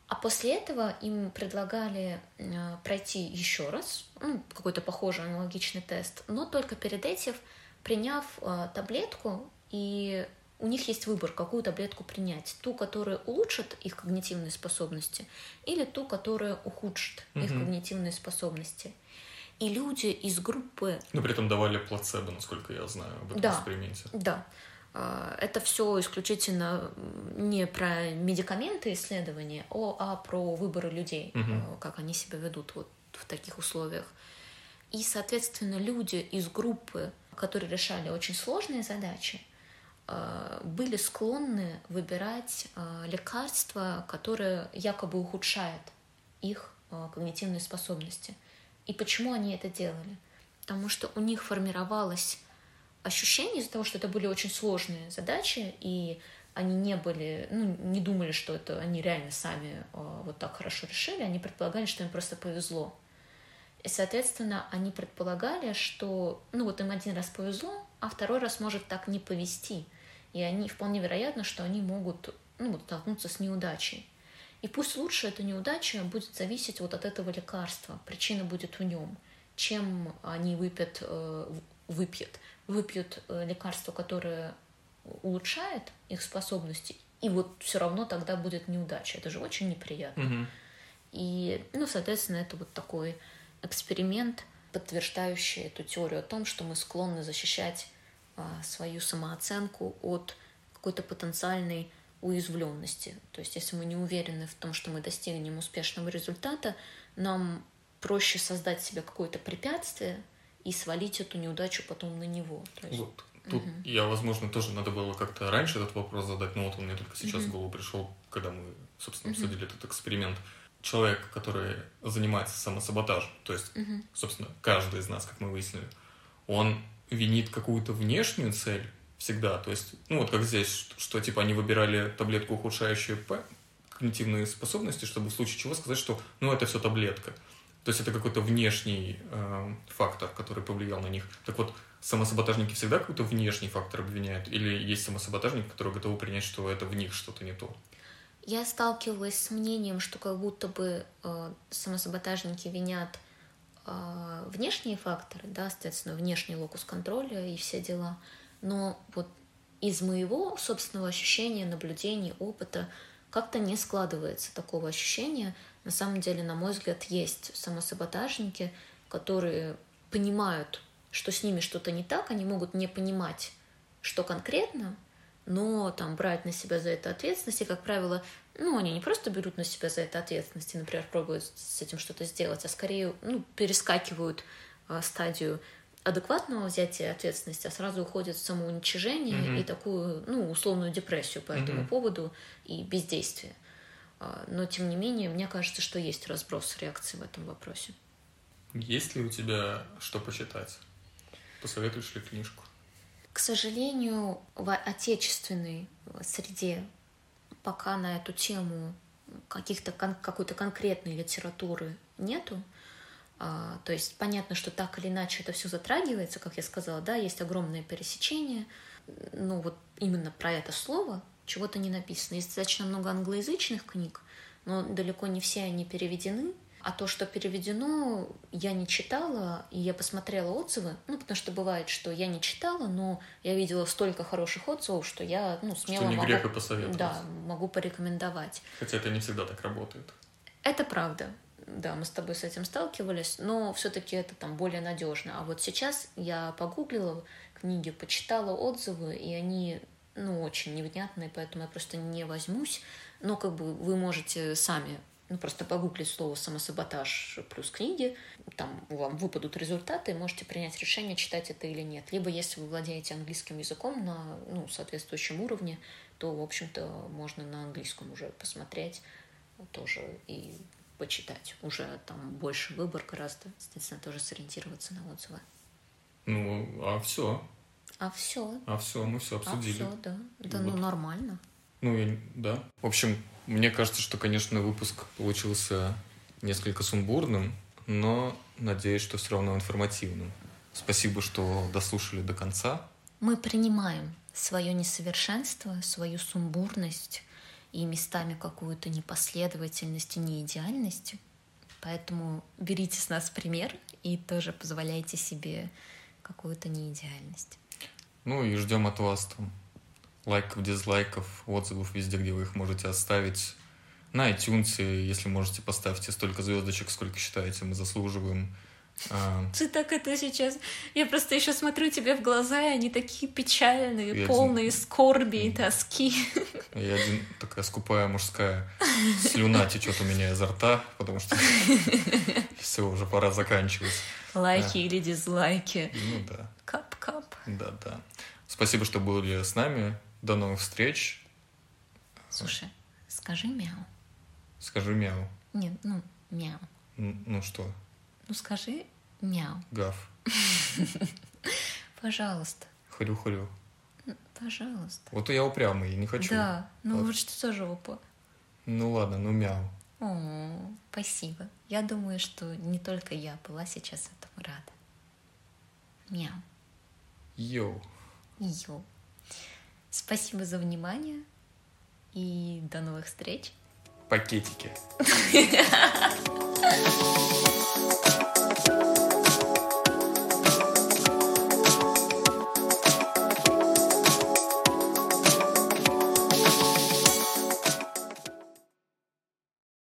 А после этого им предлагали э, пройти еще раз, ну, какой-то похожий аналогичный тест, но только перед этим приняв э, таблетку и у них есть выбор, какую таблетку принять. Ту, которая улучшит их когнитивные способности, или ту, которая ухудшит угу. их когнитивные способности. И люди из группы... Но при этом давали плацебо, насколько я знаю, об этом да, эксперименте. Да. А, это все исключительно не про медикаменты исследования, а про выборы людей, угу. как они себя ведут вот в таких условиях. И, соответственно, люди из группы, которые решали очень сложные задачи, Э, были склонны выбирать э, лекарства, которые якобы ухудшают их когнитивные способности. И почему они это делали? Потому что у них формировалось ощущение из-за того, что это были очень сложные задачи, и они не были, ну, не думали, что это они реально сами вот так хорошо решили, они предполагали, что им просто повезло. И, соответственно, они предполагали, что, ну, вот им один раз повезло, а второй раз может так не повезти – и они вполне вероятно, что они могут ну, столкнуться с неудачей. И пусть лучше эта неудача будет зависеть вот от этого лекарства, причина будет в нем, чем они выпьют, э, выпьют, выпьют э, лекарство, которое улучшает их способности, и вот все равно тогда будет неудача. Это же очень неприятно. Угу. И, ну, соответственно, это вот такой эксперимент, подтверждающий эту теорию о том, что мы склонны защищать а, свою самооценку от какой-то потенциальной уязвленности. То есть, если мы не уверены в том, что мы достигнем успешного результата, нам проще создать себе какое-то препятствие и свалить эту неудачу потом на него. То есть... Вот. Тут угу. я, возможно, тоже надо было как-то раньше этот вопрос задать, но вот он мне только сейчас угу. в голову пришел, когда мы, собственно, угу. обсудили этот эксперимент. Человек, который занимается самосаботажем, то есть, угу. собственно, каждый из нас, как мы выяснили, он винит какую-то внешнюю цель всегда. То есть, ну вот как здесь, что, что типа они выбирали таблетку, ухудшающую когнитивные способности, чтобы в случае чего сказать, что ну это все таблетка. То есть это какой-то внешний э, фактор, который повлиял на них. Так вот, самосаботажники всегда какой-то внешний фактор обвиняют? Или есть самосаботажники, которые готовы принять, что это в них что-то не то? Я сталкивалась с мнением, что как будто бы э, самосаботажники винят а, внешние факторы, да, соответственно, внешний локус контроля и все дела, но вот из моего собственного ощущения, наблюдений, опыта как-то не складывается такого ощущения. На самом деле, на мой взгляд, есть самосаботажники, которые понимают, что с ними что-то не так, они могут не понимать, что конкретно, но там брать на себя за это ответственность, и, как правило, ну, они не просто берут на себя за это ответственность и, например, пробуют с этим что-то сделать, а скорее, ну, перескакивают э, стадию адекватного взятия ответственности, а сразу уходят в самоуничижение mm-hmm. и такую, ну, условную депрессию по mm-hmm. этому поводу и бездействие. А, но, тем не менее, мне кажется, что есть разброс реакции в этом вопросе. Есть ли у тебя что почитать? Посоветуешь ли книжку? К сожалению, в отечественной среде пока на эту тему каких-то какой-то конкретной литературы нету. А, то есть понятно, что так или иначе это все затрагивается, как я сказала, да, есть огромное пересечение. Ну вот именно про это слово чего-то не написано. Есть достаточно много англоязычных книг, но далеко не все они переведены. А то, что переведено, я не читала, и я посмотрела отзывы, ну, потому что бывает, что я не читала, но я видела столько хороших отзывов, что я, ну, смело что не могу... грех и посоветовать. Да, могу порекомендовать. Хотя это не всегда так работает. Это правда. Да, мы с тобой с этим сталкивались, но все-таки это там более надежно. А вот сейчас я погуглила книги, почитала отзывы, и они ну, очень невнятные, поэтому я просто не возьмусь. Но как бы вы можете сами ну, просто погуглить слово «самосаботаж» плюс книги, там вам выпадут результаты, можете принять решение, читать это или нет. Либо, если вы владеете английским языком на ну, соответствующем уровне, то, в общем-то, можно на английском уже посмотреть тоже и почитать. Уже там больше выбор гораздо, соответственно, тоже сориентироваться на отзывы. Ну, а все. А все. А все, мы все обсудили. А все, да. Да, вот. ну нормально. Ну, я, да. В общем, мне кажется, что, конечно, выпуск получился несколько сумбурным, но надеюсь, что все равно информативным. Спасибо, что дослушали до конца. Мы принимаем свое несовершенство, свою сумбурность и местами какую-то непоследовательность и неидеальность. Поэтому берите с нас пример и тоже позволяйте себе какую-то неидеальность. Ну и ждем от вас там лайков, дизлайков, отзывов везде, где вы их можете оставить. На iTunes, если можете, поставьте столько звездочек, сколько считаете, мы заслуживаем. А... Ты так это сейчас... Я просто еще смотрю тебе в глаза, и они такие печальные, я полные один... скорби и тоски. Я один, такая скупая мужская слюна течет у меня изо рта, потому что все, уже пора заканчивать. Лайки или дизлайки. Ну да. Кап-кап. Да-да. Спасибо, что были с нами. До новых встреч. Слушай, скажи мяу. Скажи мяу. Нет, ну, мяу. Н- ну что? Ну скажи мяу. Гав. Пожалуйста. Хрю-хрю. Пожалуйста. Вот я упрямый, не хочу. Да, ну вот, что за жопа. Ну ладно, ну мяу. О, спасибо. Я думаю, что не только я была сейчас этому рада. Мяу. Йоу. Йоу. Спасибо за внимание и до новых встреч. Пакетики.